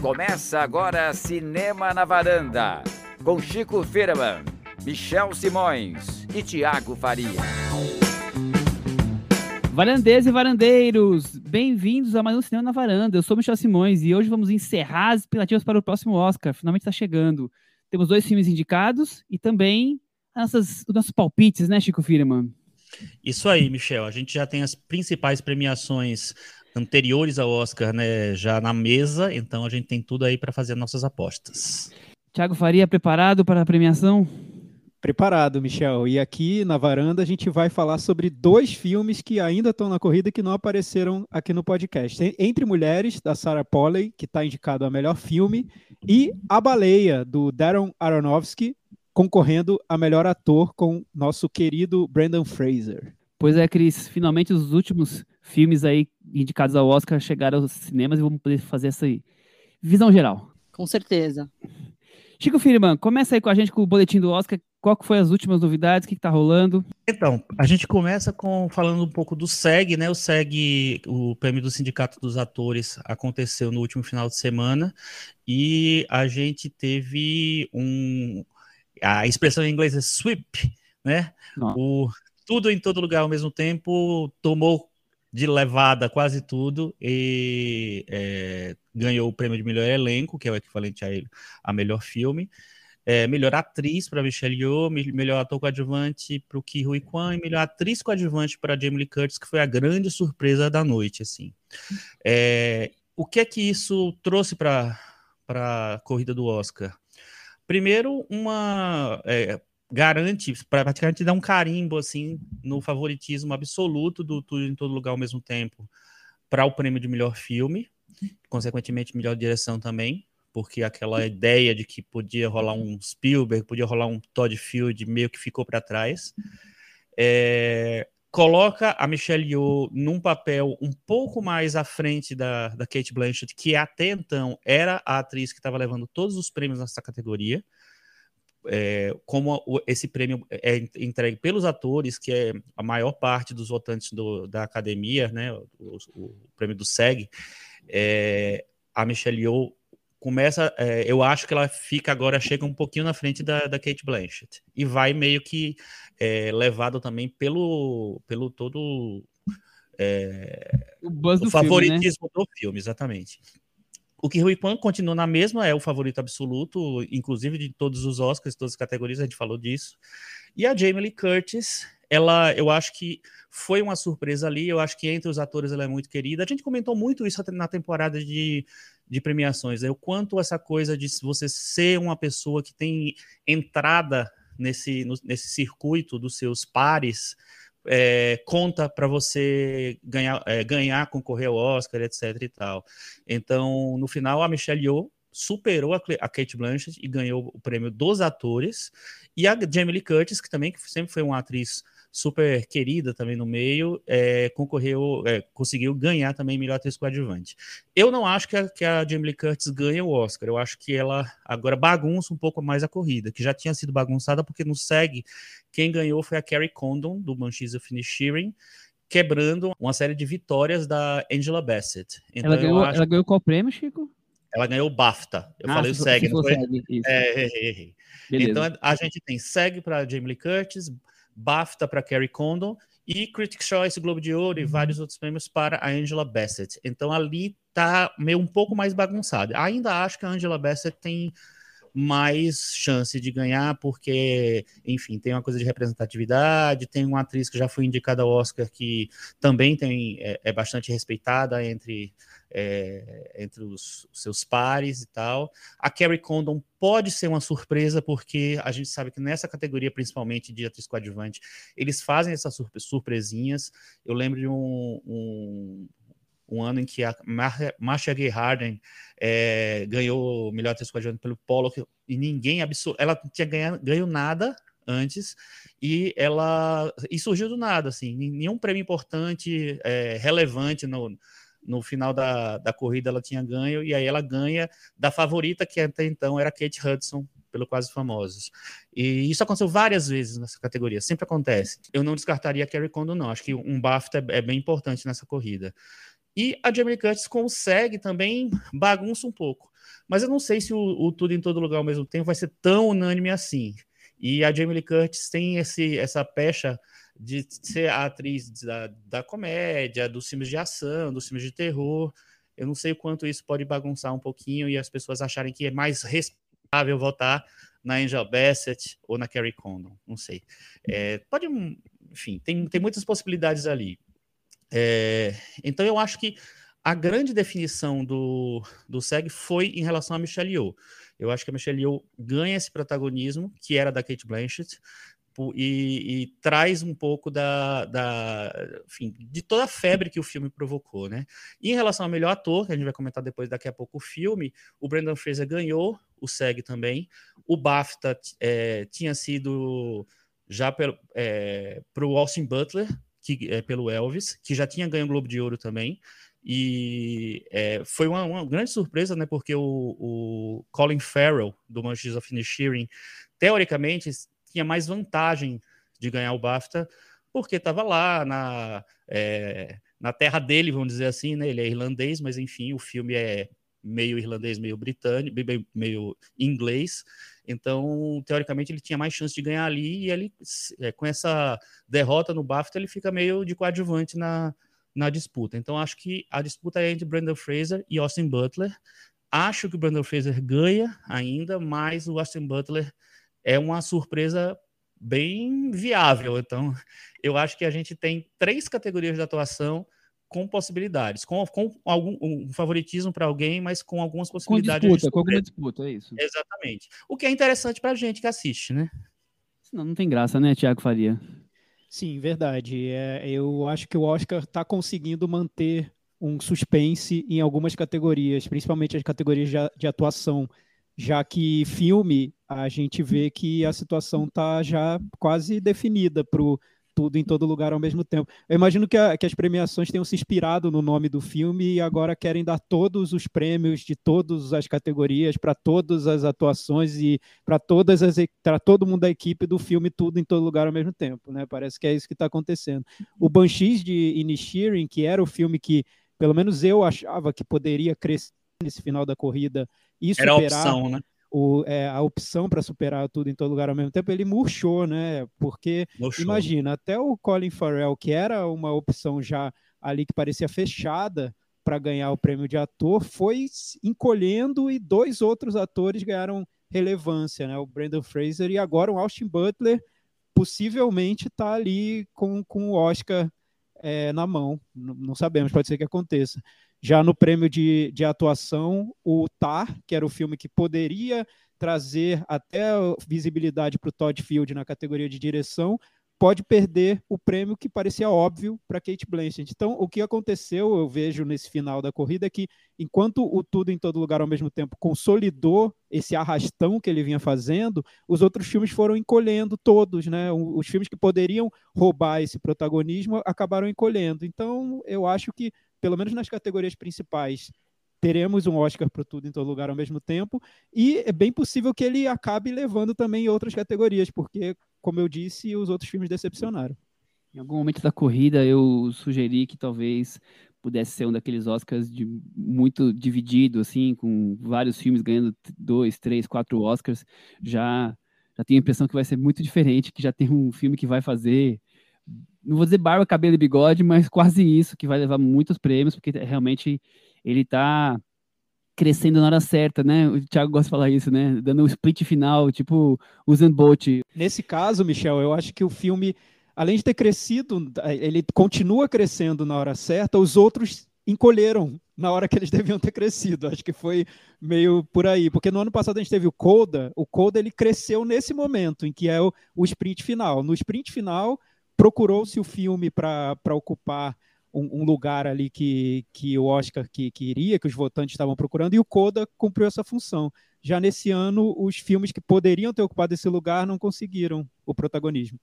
Começa agora Cinema na Varanda, com Chico Firman, Michel Simões e Tiago Faria. Varandeiros e varandeiros, bem-vindos a mais um Cinema na Varanda. Eu sou Michel Simões e hoje vamos encerrar as expectativas para o próximo Oscar. Finalmente está chegando. Temos dois filmes indicados e também nossas, os nossos palpites, né, Chico Firman? Isso aí, Michel. A gente já tem as principais premiações anteriores ao Oscar, né, já na mesa, então a gente tem tudo aí para fazer nossas apostas. Tiago Faria, preparado para a premiação? Preparado, Michel. E aqui na varanda a gente vai falar sobre dois filmes que ainda estão na corrida que não apareceram aqui no podcast. Entre Mulheres, da Sarah Polley, que está indicado a melhor filme, e A Baleia, do Darren Aronofsky, concorrendo a melhor ator com nosso querido Brandon Fraser. Pois é, Cris, finalmente os últimos filmes aí indicados ao Oscar chegaram aos cinemas e vamos poder fazer essa visão geral. Com certeza. Chico Firman, começa aí com a gente com o boletim do Oscar. Qual que foi as últimas novidades? O que está rolando? Então, a gente começa com falando um pouco do SEG, né? O SEG, o prêmio do Sindicato dos Atores, aconteceu no último final de semana e a gente teve um. A expressão em inglês é sweep, né? O tudo em todo lugar ao mesmo tempo tomou de levada quase tudo e é, ganhou o prêmio de melhor elenco, que é o equivalente a ele, a melhor filme. É, melhor atriz para Michelle Yeoh, melhor ator coadjuvante para o Ki Hui Kwan e melhor atriz coadjuvante para Jamie Lee Curtis, que foi a grande surpresa da noite, assim. É, o que é que isso trouxe para a corrida do Oscar? Primeiro, uma é, garante, praticamente dá um carimbo assim no favoritismo absoluto do Tudo em Todo Lugar ao mesmo tempo para o prêmio de melhor filme, consequentemente melhor direção também, porque aquela ideia de que podia rolar um Spielberg, podia rolar um Todd Field meio que ficou para trás. É, coloca a Michelle Yeoh num papel um pouco mais à frente da, da Kate Blanchett, que até então era a atriz que estava levando todos os prêmios nessa categoria é, como esse prêmio é entregue pelos atores, que é a maior parte dos votantes do, da academia, né, o, o, prêmio do SEG, é, a Michelle Yeoh começa, é, eu acho que ela fica agora, chega um pouquinho na frente da, da Kate Blanchett, e vai meio que é, levado também pelo, pelo todo é, o, o favoritismo filme, né? do filme, exatamente. O que Rui Kwan continua na mesma, é o favorito absoluto, inclusive de todos os Oscars, todas as categorias, a gente falou disso. E a Jamie Lee Curtis, ela, eu acho que foi uma surpresa ali, eu acho que entre os atores ela é muito querida. A gente comentou muito isso na temporada de, de premiações, né? o quanto essa coisa de você ser uma pessoa que tem entrada nesse, no, nesse circuito dos seus pares, é, conta para você ganhar, é, ganhar, concorrer ao Oscar, etc e tal. Então, no final, a Michelle Yeoh superou a, a Kate Blanchett e ganhou o prêmio dos atores, e a Jamie Lee Curtis, que também que sempre foi uma atriz super querida também no meio, é, concorreu, é, conseguiu ganhar também melhor atriz coadjuvante. Eu não acho que a, que a Jamie Lee Curtis ganhe o Oscar, eu acho que ela agora bagunça um pouco mais a corrida, que já tinha sido bagunçada porque no SEG quem ganhou foi a Carrie Condon, do Banshees of Inisherin, quebrando uma série de vitórias da Angela Bassett. Então, ela, ganhou, acho... ela ganhou qual prêmio, Chico? Ela ganhou o BAFTA. Eu ah, falei o SEG, não foi? É, errei, errei. Então a gente tem SEG para Jamie Lee Curtis, BAFTA para Carrie Condon e Critics' Choice, Globo de Ouro e uhum. vários outros prêmios para a Angela Bassett. Então ali tá meio um pouco mais bagunçado. Ainda acho que a Angela Bassett tem mais chance de ganhar, porque, enfim, tem uma coisa de representatividade, tem uma atriz que já foi indicada ao Oscar que também tem, é, é bastante respeitada entre, é, entre os, os, seus pares e tal. A Carrie Condon pode ser uma surpresa, porque a gente sabe que nessa categoria, principalmente de atriz coadjuvante, eles fazem essas surpresinhas. Eu lembro de um, um um ano em que a Marcia Gay Harden é, ganhou o melhor atriz coadjuvante pelo Pollock e ninguém absoluto, ela tinha ganho, ganho nada antes e ela e surgiu do nada assim nenhum prêmio importante é, relevante no, no final da, da corrida ela tinha ganho e aí ela ganha da favorita que até então era Kate Hudson pelo Quase Famosos. E isso aconteceu várias vezes nessa categoria, sempre acontece. Eu não descartaria a Carrie Condon, não. Acho que um BAFTA é, é bem importante nessa corrida. E a Jamie Curtis consegue também bagunça um pouco. Mas eu não sei se o, o, Tudo em Todo Lugar ao mesmo tempo vai ser tão unânime assim. E a Jamie Lee Curtis tem esse, essa pecha de ser a atriz da, da comédia, dos filmes de ação, dos filmes de terror. Eu não sei o quanto isso pode bagunçar um pouquinho e as pessoas acharem que é mais respeitável votar na Angel Bassett ou na Carrie Condon, não sei. É, pode, enfim, tem, tem muitas possibilidades ali. É, então eu acho que a grande definição do, do SEG foi em relação a Michelle Yeoh. Eu acho que a Michelle Yeoh ganha esse protagonismo, que era da Kate Blanchett, e, e, traz um pouco da, da enfim, de toda a febre que o filme provocou, né? E em relação ao melhor ator, que a gente vai comentar depois daqui a pouco o filme, o Brendan Fraser ganhou, o SEG também. O BAFTA é, tinha sido já para é, o Austin Butler, que é pelo Elvis, que já tinha ganho o Globo de Ouro também. E é, foi uma, uma, grande surpresa, né? Porque o, o Colin Farrell, do Manches of Inisherin, teoricamente tinha mais vantagem de ganhar o BAFTA, porque estava lá na, é, na terra dele, vamos dizer assim, né? Ele é irlandês, mas enfim, o filme é meio irlandês, meio britânico, meio inglês. Então, teoricamente, ele tinha mais chance de ganhar ali e ele, é, com essa derrota no BAFTA, ele fica meio de coadjuvante na, na disputa. Então, acho que a disputa é entre Brandon Fraser e Austin Butler. Acho que o Brandon Fraser ganha ainda, mas o Austin Butler é uma surpresa bem viável. Então, eu acho que a gente tem três categorias de atuação com possibilidades, com, com algum um favoritismo para alguém, mas com algumas possibilidades. Com disputa, com alguma disputa, é isso. Exatamente. O que é interessante para a gente que assiste, né? Senão não tem graça, né, Tiago Faria? Sim, verdade. É, eu acho que o Oscar está conseguindo manter um suspense em algumas categorias, principalmente as categorias de, de atuação já que filme a gente vê que a situação está já quase definida para tudo em todo lugar ao mesmo tempo. Eu imagino que, a, que, as premiações tenham se inspirado no nome do filme e agora querem dar todos os prêmios de todas as categorias para todas as atuações e para todas as para todo mundo da equipe do filme tudo em todo lugar ao mesmo tempo, né? Parece que é isso que está acontecendo. O Banshees de Inisherin, que era o filme que pelo menos eu achava que poderia crescer nesse final da corrida e superar Era a opção, né? O, é, a opção para superar tudo em todo lugar ao mesmo tempo, ele murchou, né? Porque murchou. imagina, até o Colin Farrell, que era uma opção já ali que parecia fechada para ganhar o prêmio de ator, foi encolhendo e dois outros atores ganharam relevância, né? O Brandon Fraser e agora o Austin Butler possivelmente está ali com, com o Oscar é, na mão. Não, não sabemos, pode ser que aconteça. Já no prêmio de, de atuação, o Tar, que era o filme que poderia trazer até visibilidade para o Todd Field na categoria de direção, pode perder o prêmio que parecia óbvio para Kate Blanchett. Então, o que aconteceu, eu vejo nesse final da corrida, é que enquanto o Tudo em Todo Lugar ao mesmo tempo consolidou esse arrastão que ele vinha fazendo, os outros filmes foram encolhendo todos, né? Os filmes que poderiam roubar esse protagonismo acabaram encolhendo. Então, eu acho que pelo menos nas categorias principais, teremos um Oscar para tudo em todo lugar ao mesmo tempo, e é bem possível que ele acabe levando também outras categorias, porque, como eu disse, os outros filmes decepcionaram. Em algum momento da corrida, eu sugeri que talvez pudesse ser um daqueles Oscars de, muito dividido, assim, com vários filmes ganhando dois, três, quatro Oscars. Já, já tenho a impressão que vai ser muito diferente, que já tem um filme que vai fazer não vou dizer barba, cabelo e bigode, mas quase isso, que vai levar muitos prêmios, porque realmente ele tá crescendo na hora certa, né? O Thiago gosta de falar isso, né? Dando um split final, tipo Usain Bolt. Nesse caso, Michel, eu acho que o filme, além de ter crescido, ele continua crescendo na hora certa, os outros encolheram na hora que eles deviam ter crescido. Acho que foi meio por aí, porque no ano passado a gente teve o Coda, o Coda ele cresceu nesse momento em que é o, o sprint final. No sprint final, procurou-se o filme para ocupar um, um, lugar ali que, que o Oscar que, queria, que os votantes estavam procurando, e o Coda cumpriu essa função. Já nesse ano, os filmes que poderiam ter ocupado esse lugar não conseguiram o protagonismo.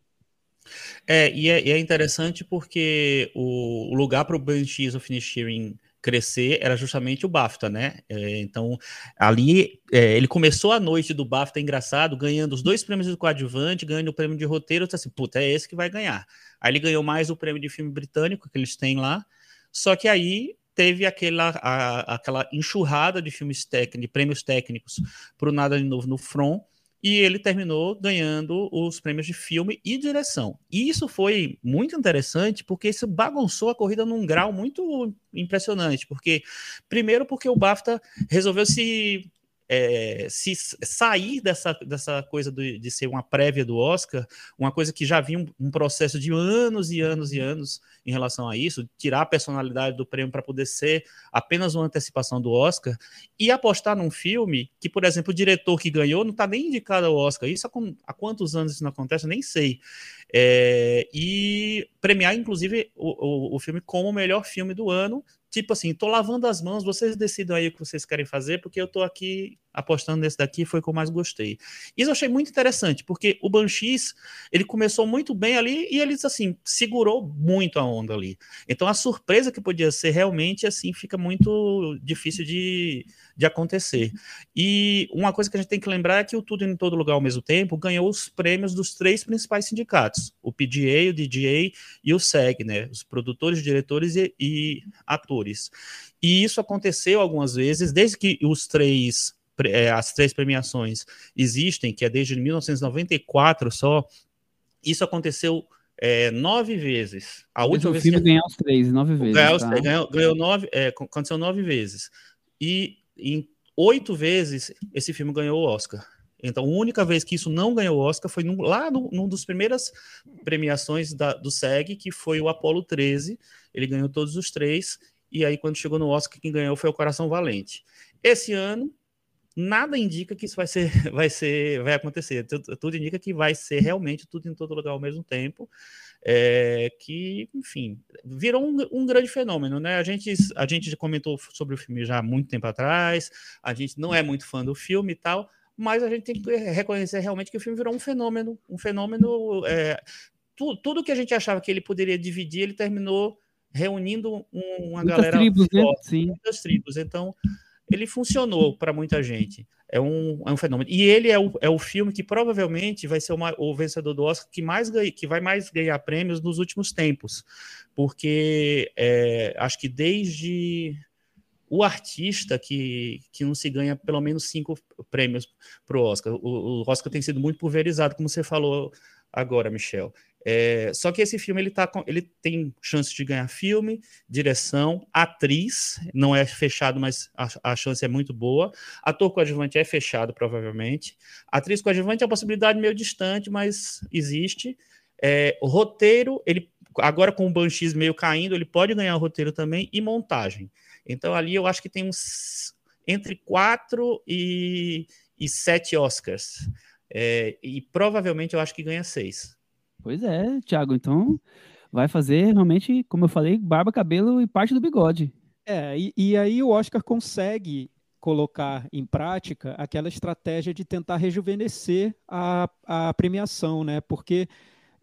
É, e é, e é interessante porque o, o lugar para o Banshees of Inisherin crescer era justamente o BAFTA, né? É, então, ali, é, ele começou a noite do BAFTA, engraçado, ganhando os dois prêmios do coadjuvante, ganhando o prêmio de roteiro, então assim, puta, é esse que vai ganhar. Aí ele ganhou mais o prêmio de filme britânico que eles têm lá, só que aí teve aquela, a, aquela enxurrada de filmes técnicos, de prêmios técnicos para o Nada de Novo no Front, e ele terminou ganhando os prêmios de filme e direção. E isso foi muito interessante porque isso bagunçou a corrida num grau muito impressionante, porque primeiro porque o BAFTA resolveu se é, se sair dessa, dessa coisa de, de, ser uma prévia do Oscar, uma coisa que já vinha um, um, processo de anos e anos e anos em relação a isso, tirar a personalidade do prêmio para poder ser apenas uma antecipação do Oscar, e apostar num filme que, por exemplo, o diretor que ganhou não está nem indicado ao Oscar. Isso há, há, quantos anos isso não acontece? Eu nem sei. É, e premiar, inclusive, o, o, o filme como o melhor filme do ano, tipo assim, tô lavando as mãos, vocês decidam aí o que vocês querem fazer, porque eu tô aqui apostando nesse daqui, foi o que eu mais gostei. Isso eu achei muito interessante, porque o Banshees, ele começou muito bem ali e ele, assim, segurou muito a onda ali. Então a surpresa que podia ser realmente, assim, fica muito difícil de, de acontecer. E uma coisa que a gente tem que lembrar é que o Tudo em Todo Lugar ao mesmo tempo ganhou os prêmios dos três principais sindicatos, o PGA, o DGA e o SEG, né, os produtores, diretores e, e atores. E isso aconteceu algumas vezes, desde que os três, é, as três premiações existem, que é desde 1994 só, isso aconteceu é, nove vezes. A última o vez filme que... ganhar os três, nove vezes. Ganhou, tá? ganhou, ganhou nove, é, aconteceu nove vezes. E em oito vezes esse filme ganhou o Oscar. Então, a única vez que isso não ganhou o Oscar foi num, lá no, num dos primeiras premiações da, do SEG, que foi o Apollo 13. Ele ganhou todos os três e aí quando chegou no Oscar quem ganhou foi o Coração Valente. Esse ano nada indica que isso vai ser vai ser vai acontecer. Tudo, tudo indica que vai ser realmente tudo em todo lugar ao mesmo tempo. É, que, enfim, virou um, um, grande fenômeno, né? A gente, a gente comentou sobre o filme já há muito tempo atrás, a gente não é muito fã do filme e tal, mas a gente tem que reconhecer realmente que o filme virou um fenômeno, um fenômeno. É, tu, tudo que a gente achava que ele poderia dividir, ele terminou reunindo uma muitas galera tribos, né? forte, né? Sim. muitas tribos. Então, ele funcionou para muita gente. É um, é um fenômeno. E ele é o, é o filme que provavelmente vai ser uma, o vencedor do Oscar que, mais ganha, que vai mais ganhar prêmios nos últimos tempos. Porque é, acho que desde o artista que, que não se ganha pelo menos cinco prêmios para o Oscar. O Oscar tem sido muito pulverizado, como você falou agora, Michel. É, só que esse filme ele, tá com, ele tem chance de ganhar filme, direção, atriz, não é fechado, mas a, a chance é muito boa. Ator coadjuvante é fechado, provavelmente. Atriz coadjuvante é uma possibilidade meio distante, mas existe. É, roteiro, ele agora com o Banshees meio caindo, ele pode ganhar o roteiro também e montagem. Então ali eu acho que tem uns entre quatro e, e sete Oscars. É, e provavelmente eu acho que ganha seis. Pois é, Thiago, então vai fazer realmente, como eu falei, barba, cabelo e parte do bigode. É, e, e aí o Oscar consegue colocar em prática aquela estratégia de tentar rejuvenescer a, a premiação, né? Porque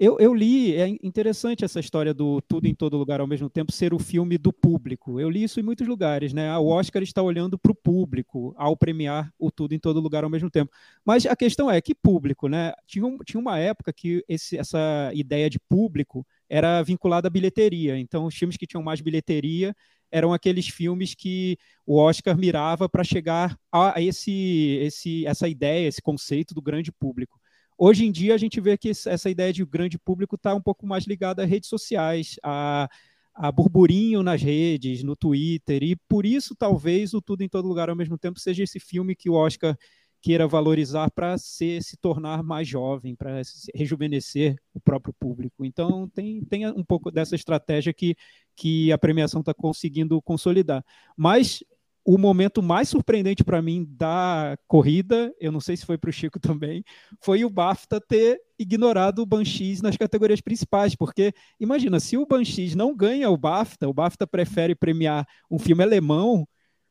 eu, eu, li, é interessante essa história do Tudo em Todo Lugar ao mesmo tempo ser o filme do público. Eu li isso em muitos lugares, né? O Oscar está olhando para o público ao premiar o Tudo em Todo Lugar ao mesmo tempo. Mas a questão é que público, né? Tinha, um, tinha uma época que esse, essa ideia de público era vinculada à bilheteria. Então, os filmes que tinham mais bilheteria eram aqueles filmes que o Oscar mirava para chegar a esse, esse, essa ideia, esse conceito do grande público. Hoje em dia, a gente vê que essa ideia de grande público está um pouco mais ligada às redes sociais, a, a burburinho nas redes, no Twitter, e por isso, talvez, o Tudo em Todo Lugar ao mesmo tempo seja esse filme que o Oscar queira valorizar para se, se tornar mais jovem, para rejuvenescer o próprio público. Então, tem, tem um pouco dessa estratégia que, que a premiação está conseguindo consolidar. Mas o momento mais surpreendente para mim da corrida, eu não sei se foi para o Chico também, foi o BAFTA ter ignorado o Banshees nas categorias principais, porque imagina, se o Banshees não ganha o BAFTA, o BAFTA prefere premiar um filme alemão,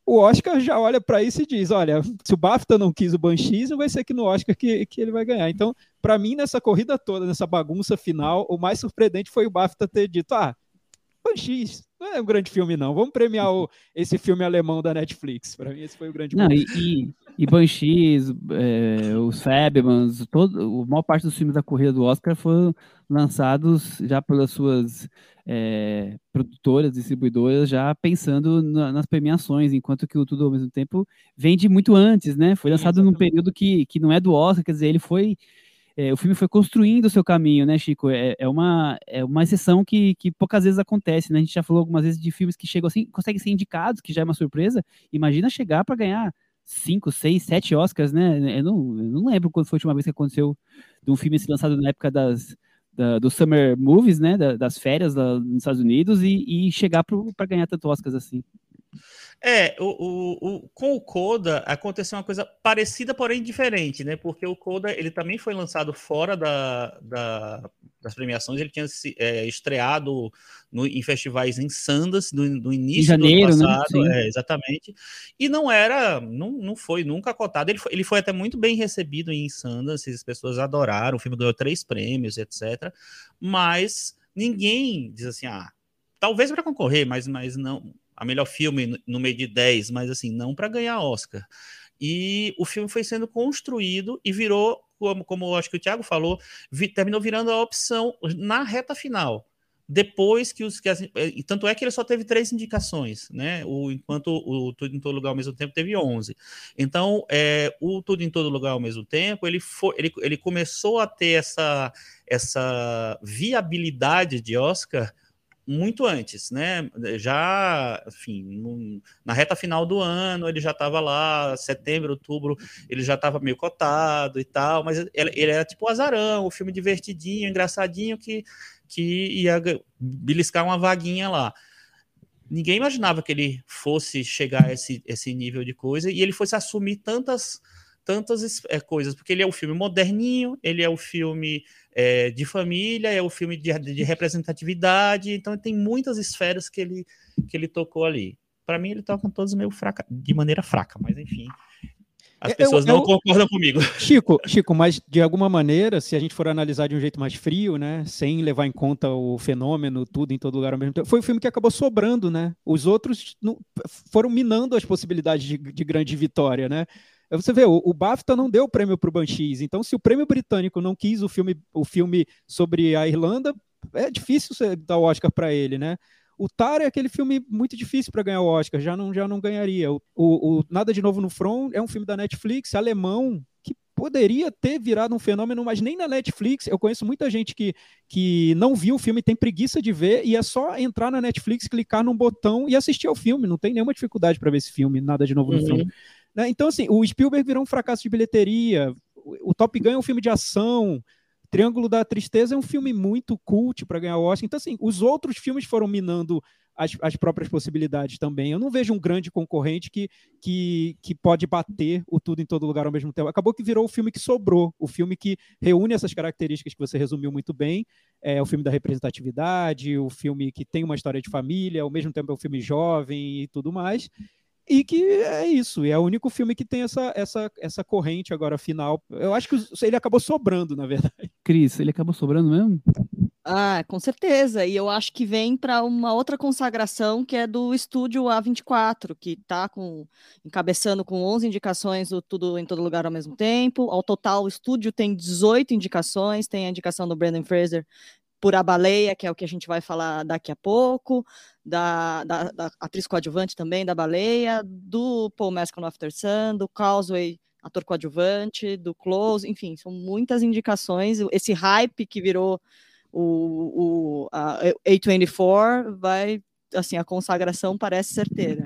o Oscar já olha para isso e diz, olha, se o BAFTA não quis o Banshees, não vai ser aqui no Oscar que, que ele vai ganhar. Então, para mim, nessa corrida toda, nessa bagunça final, o mais surpreendente foi o BAFTA ter dito, ah, Banshees, não é um grande filme, não. Vamos premiar o, esse filme alemão da Netflix. Para mim, esse foi o grande Não, e, e, E Banshees, é, os Fabemans, todo, a maior parte dos filmes da corrida do Oscar foram lançados já pelas suas é, produtoras, distribuidoras, já pensando na, nas premiações, enquanto que o Tudo ao mesmo tempo vende muito antes, né? Foi lançado Sim, num período que, que não é do Oscar, quer dizer, ele foi. É, o filme foi construindo o seu caminho, né, Chico? É, é, uma, é uma exceção que, que poucas vezes acontece, né? A gente já falou algumas vezes de filmes que chegam assim, conseguem ser indicados, que já é uma surpresa. Imagina chegar para ganhar cinco, seis, sete Oscars, né? Eu não, eu não lembro quando foi a última vez que aconteceu de um filme lançado na época das, da, do Summer Movies, né? Da, das férias nos Estados Unidos e, e chegar para ganhar tanto Oscars assim. É, o, o, o, com o Coda aconteceu uma coisa parecida, porém diferente, né? Porque o Coda ele também foi lançado fora da, da das premiações, ele tinha se, é, estreado no, em festivais em Sundance no, no início janeiro, do ano né? passado, né? é, exatamente. E não era, não, não foi nunca cotado. Ele foi, ele foi até muito bem recebido em Sundance, as pessoas adoraram. O filme ganhou três prêmios, etc. Mas ninguém diz assim, ah, talvez para concorrer, mas, mas não a melhor filme no meio de 10, mas assim, não para ganhar Oscar. E o filme foi sendo construído e virou, como, como acho que o Thiago falou, vi, terminou virando a opção na reta final. Depois que os. Que as, tanto é que ele só teve três indicações, né? O, enquanto o Tudo em Todo Lugar ao mesmo tempo teve 11. Então, é, o Tudo em Todo Lugar ao mesmo tempo, ele, foi, ele, ele começou a ter essa, essa viabilidade de Oscar muito antes, né? Já, enfim, na reta final do ano, ele já estava lá, setembro, outubro, ele já estava meio cotado e tal, mas ele, ele, era tipo azarão, o filme divertidinho, engraçadinho, que, que ia beliscar uma vaguinha lá. Ninguém imaginava que ele fosse chegar a esse, esse nível de coisa e ele fosse assumir tantas tantas é, coisas, porque ele é o filme moderninho, ele é o filme é, de família, é o filme de, de, representatividade, então tem muitas esferas que ele, que ele tocou ali. Para mim, ele toca todos meio fraca, de maneira fraca, mas enfim. As pessoas eu, eu, não concordam comigo. Chico, Chico, mas de alguma maneira, se a gente for analisar de um jeito mais frio, né, sem levar em conta o fenômeno, tudo em todo lugar ao mesmo tempo, foi o filme que acabou sobrando, né? Os outros não, foram minando as possibilidades de, de grande vitória, né? Você vê, o, BAFTA não deu o prêmio para o Banshees, então se o prêmio britânico não quis o filme, o filme sobre a Irlanda, é difícil dar o Oscar para ele, né? O Tar é aquele filme muito difícil para ganhar o Oscar, já não, já não ganharia. O, o, o, Nada de Novo no Front é um filme da Netflix, alemão, que poderia ter virado um fenômeno, mas nem na Netflix. Eu conheço muita gente que, que não viu o filme, tem preguiça de ver, e é só entrar na Netflix, clicar num botão e assistir ao filme. Não tem nenhuma dificuldade para ver esse filme, Nada de Novo no uhum. Front. Né? Então, assim, o Spielberg virou um fracasso de bilheteria, o Top Gun é um filme de ação, Triângulo da Tristeza é um filme muito cult para ganhar o Oscar. Então, assim, os outros filmes foram minando as, as, próprias possibilidades também. Eu não vejo um grande concorrente que, que, que pode bater o tudo em todo lugar ao mesmo tempo. Acabou que virou o filme que sobrou, o filme que reúne essas características que você resumiu muito bem. É o filme da representatividade, o filme que tem uma história de família, ao mesmo tempo é um filme jovem e tudo mais. E que é isso, e é o único filme que tem essa, essa, essa corrente agora final. Eu acho que ele acabou sobrando, na verdade. Cris, ele acabou sobrando mesmo? Ah, com certeza. E eu acho que vem para uma outra consagração que é do estúdio A24, que está com, encabeçando com 11 indicações do Tudo em Todo Lugar ao mesmo tempo. Ao total, o estúdio tem 18 indicações, tem a indicação do Brandon Fraser por A Baleia, que é o que a gente vai falar daqui a pouco, da, da, da atriz coadjuvante também, da Baleia, do Paul Mescal no After Sun, do Causeway, ator coadjuvante, do Close, enfim, são muitas indicações. Esse hype que virou o, o a A24 vai, assim, a consagração parece certeira.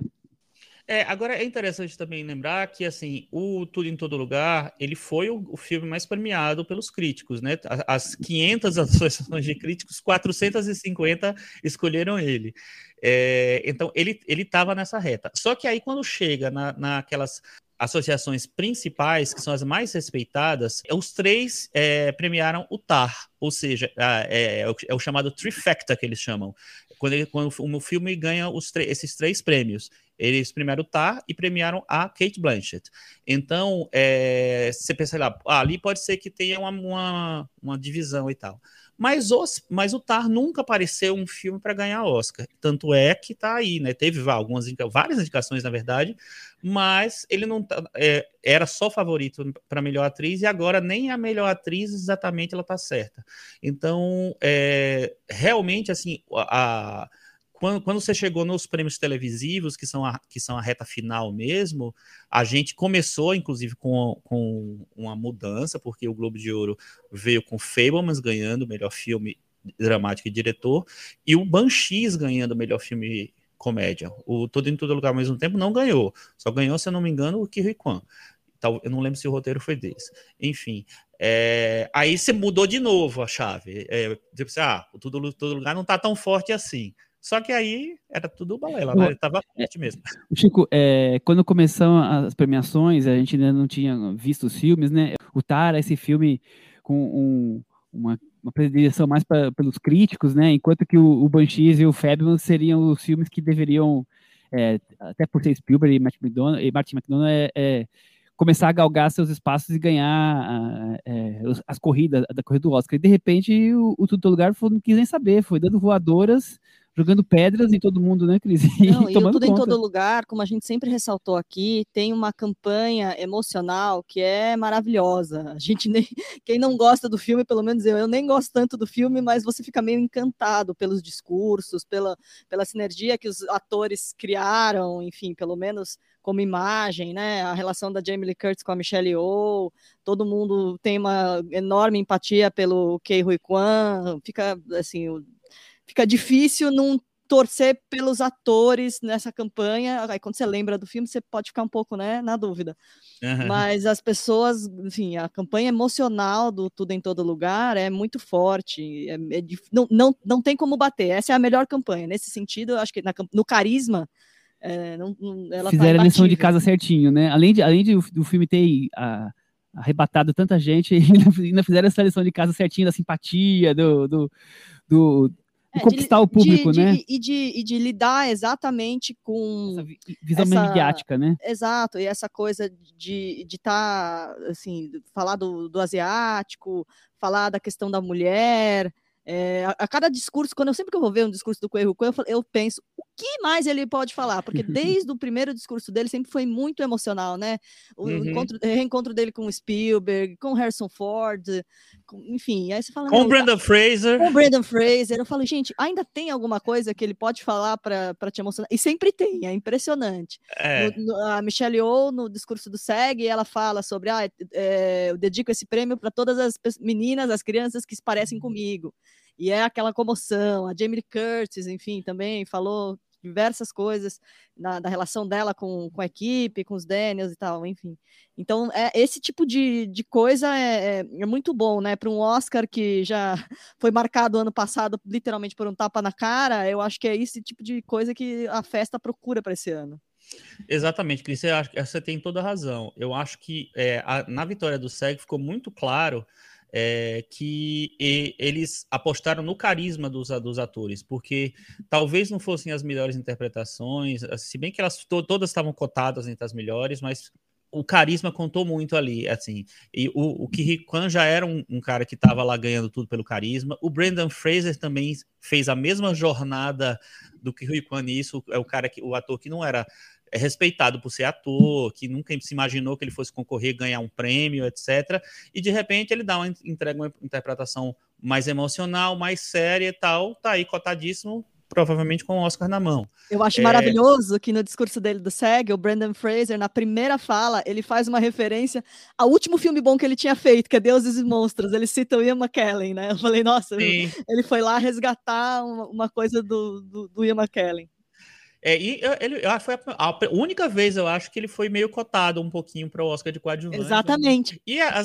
É, agora é interessante também lembrar que assim o Tudo em Todo Lugar ele foi o, o filme mais premiado pelos críticos, né? As 500 associações de críticos, 450 escolheram ele. É, então ele ele estava nessa reta. Só que aí quando chega na, naquelas associações principais, que são as mais respeitadas, os três é, premiaram o TAR, ou seja, é, é, o, é, o, chamado trifecta que eles chamam, quando, ele, quando o filme ganha os esses três prêmios. Eles premiaram o Tar e premiaram a Kate Blanchett. Então, é, você pensa lá, ah, ali pode ser que tenha uma, uma, uma, divisão e tal. Mas, os, mas o Tar nunca apareceu um filme para ganhar Oscar. Tanto é que tá aí, né? Teve algumas, várias indicações, na verdade, mas ele não tá, é, era só favorito para melhor atriz e agora nem a melhor atriz exatamente ela tá certa. Então, é, realmente, assim, a, a quando, quando você chegou nos prêmios televisivos, que são, a, que são a reta final mesmo, a gente começou, inclusive, com, com uma mudança, porque o Globo de Ouro veio com Fablemans ganhando o melhor filme dramático e diretor, e o Banshees ganhando o melhor filme comédia. O Todo em Todo Lugar ao mesmo tempo não ganhou, só ganhou, se eu não me engano, o Kiwi Kwan. Eu não lembro se o roteiro foi desse. Enfim, é, aí você mudou de novo a chave. É, tipo assim, ah, o todo, todo lugar não está tão forte assim. Só que aí era tudo balela, né? Tava forte mesmo. Chico, é, quando começaram as premiações, a gente ainda não tinha visto os filmes, né? O Tara, esse filme com um, uma, uma predileção mais pra, pelos críticos, né? Enquanto que o, o Banshees e o Fabulous seriam os filmes que deveriam, é, até por ser Spielberg e Martin McDonald, e Martin McDonald é, é começar a galgar seus espaços e ganhar é, as corridas, da corrida do Oscar. E de repente o, o Tudo Lugar não quis nem saber, foi dando voadoras jogando pedras em todo mundo, né, Cris? Não, e, tudo conta. em todo lugar, como a gente sempre ressaltou aqui, tem uma campanha emocional que é maravilhosa. A gente nem, quem não gosta do filme, pelo menos eu, eu nem gosto tanto do filme, mas você fica meio encantado pelos discursos, pela, pela sinergia que os atores criaram, enfim, pelo menos como imagem, né? A relação da Jamie Lee Curtis com a Michelle Yeoh, todo mundo tem uma enorme empatia pelo Kei Hui Kwan, fica assim, fica difícil não torcer pelos atores nessa campanha. Aí quando você lembra do filme, você pode ficar um pouco, né, na dúvida. Uhum. Mas as pessoas, enfim, a campanha emocional do Tudo em Todo Lugar é muito forte. É, é, não, não, não tem como bater. Essa é a melhor campanha. Nesse sentido, eu acho que na, no carisma. É, não, não, ela tá Fizeram tá a lição de casa certinho, né? Além de, além de, do filme ter a, arrebatado tanta gente, ainda fizeram essa lição de casa certinho da simpatia, do, do, do é, conquistar de, o público, de, né? De, e, de, e de lidar exatamente com essa visão essa, mediática, né? Exato, e essa coisa de estar, tá, assim, falar do, do asiático, falar da questão da mulher, é, a, a, cada discurso, quando eu sempre que eu vou ver um discurso do Coelho eu, eu penso o que mais ele pode falar, porque desde o primeiro discurso dele sempre foi muito emocional, né? O uhum. encontro, reencontro dele com Spielberg, com Harrison Ford, com, enfim, aí você fala. Com Brandon Fraser. Com Brandon Fraser. Eu falo, gente, ainda tem alguma coisa que ele pode falar para te emocionar? E sempre tem, é impressionante. É. No, no, a Michelle Yeoh, no discurso do SEG, ela fala sobre, ah, é, eu dedico esse prêmio para todas as meninas, as crianças que se parecem comigo e é aquela comoção. A Jamie Curtis, enfim, também falou diversas coisas na, da relação dela com, com a equipe, com os Daniels e tal, enfim. Então, é, esse tipo de, de coisa é, é, é muito bom, né? Para um Oscar que já foi marcado ano passado, literalmente por um tapa na cara, eu acho que é esse tipo de coisa que a festa procura para esse ano. Exatamente, Cris, você, você tem toda a razão. Eu acho que é, a, na vitória do SEG ficou muito claro é, que e, eles apostaram no carisma dos, dos atores, porque talvez não fossem as melhores interpretações, se bem que elas to, todas estavam cotadas entre as melhores, mas o carisma contou muito ali, assim. E o, o Kwan já era um, um cara que estava lá ganhando tudo pelo carisma. O Brendan Fraser também fez a mesma jornada do que Kwan nisso. É o cara que o ator que não era é respeitado por ser ator, que nunca se imaginou que ele fosse concorrer, ganhar um prêmio, etc. E de repente ele dá uma entrega uma interpretação mais emocional, mais séria e tal, tá aí cotadíssimo, provavelmente com o Oscar na mão. Eu acho é... maravilhoso que no discurso dele do SEG, o Brandon Fraser, na primeira fala, ele faz uma referência ao último filme bom que ele tinha feito, que é Deuses e Monstros. Ele cita o Ian McKellen, né? Eu falei, nossa, Sim. ele foi lá resgatar uma, coisa do, do, do Ian McKellen. É, e ele foi a, a, única vez, eu acho, que ele foi meio cotado um pouquinho para o Oscar de coadjuvante. Exatamente. E a,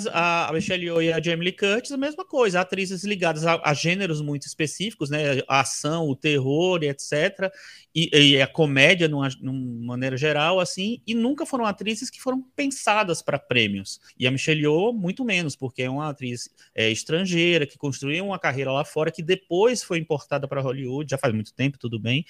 a, Michelle Yeoh e a Jamie Lee Curtis, a mesma coisa, atrizes ligadas a, a gêneros muito específicos, né? A ação, o terror, etc. E, e a comédia, numa, numa, maneira geral, assim, e nunca foram atrizes que foram pensadas para prêmios. E a Michelle Yeoh, muito menos, porque é uma atriz é, estrangeira, que construiu uma carreira lá fora, que depois foi importada para Hollywood, já faz muito tempo, tudo bem,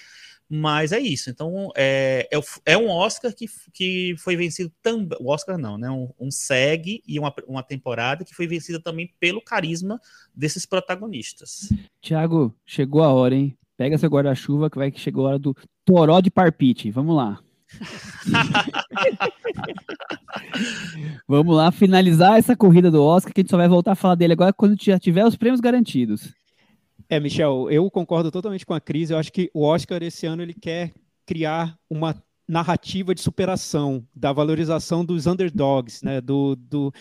Mas é isso. Então, é, é, é um Oscar que, que foi vencido também. O Oscar não, né? Um, um SEG e uma, uma temporada que foi vencida também pelo carisma desses protagonistas. Tiago, chegou a hora, hein? Pega seu guarda-chuva que vai que chegou a hora do Toró de Parpite. Vamos lá. Vamos lá finalizar essa corrida do Oscar, que a gente só vai voltar a falar dele agora quando já tiver os prêmios garantidos. É, Michel, eu concordo totalmente com a Cris. Eu acho que o Oscar esse ano ele quer criar uma narrativa de superação, da valorização dos underdogs, né? Do, do,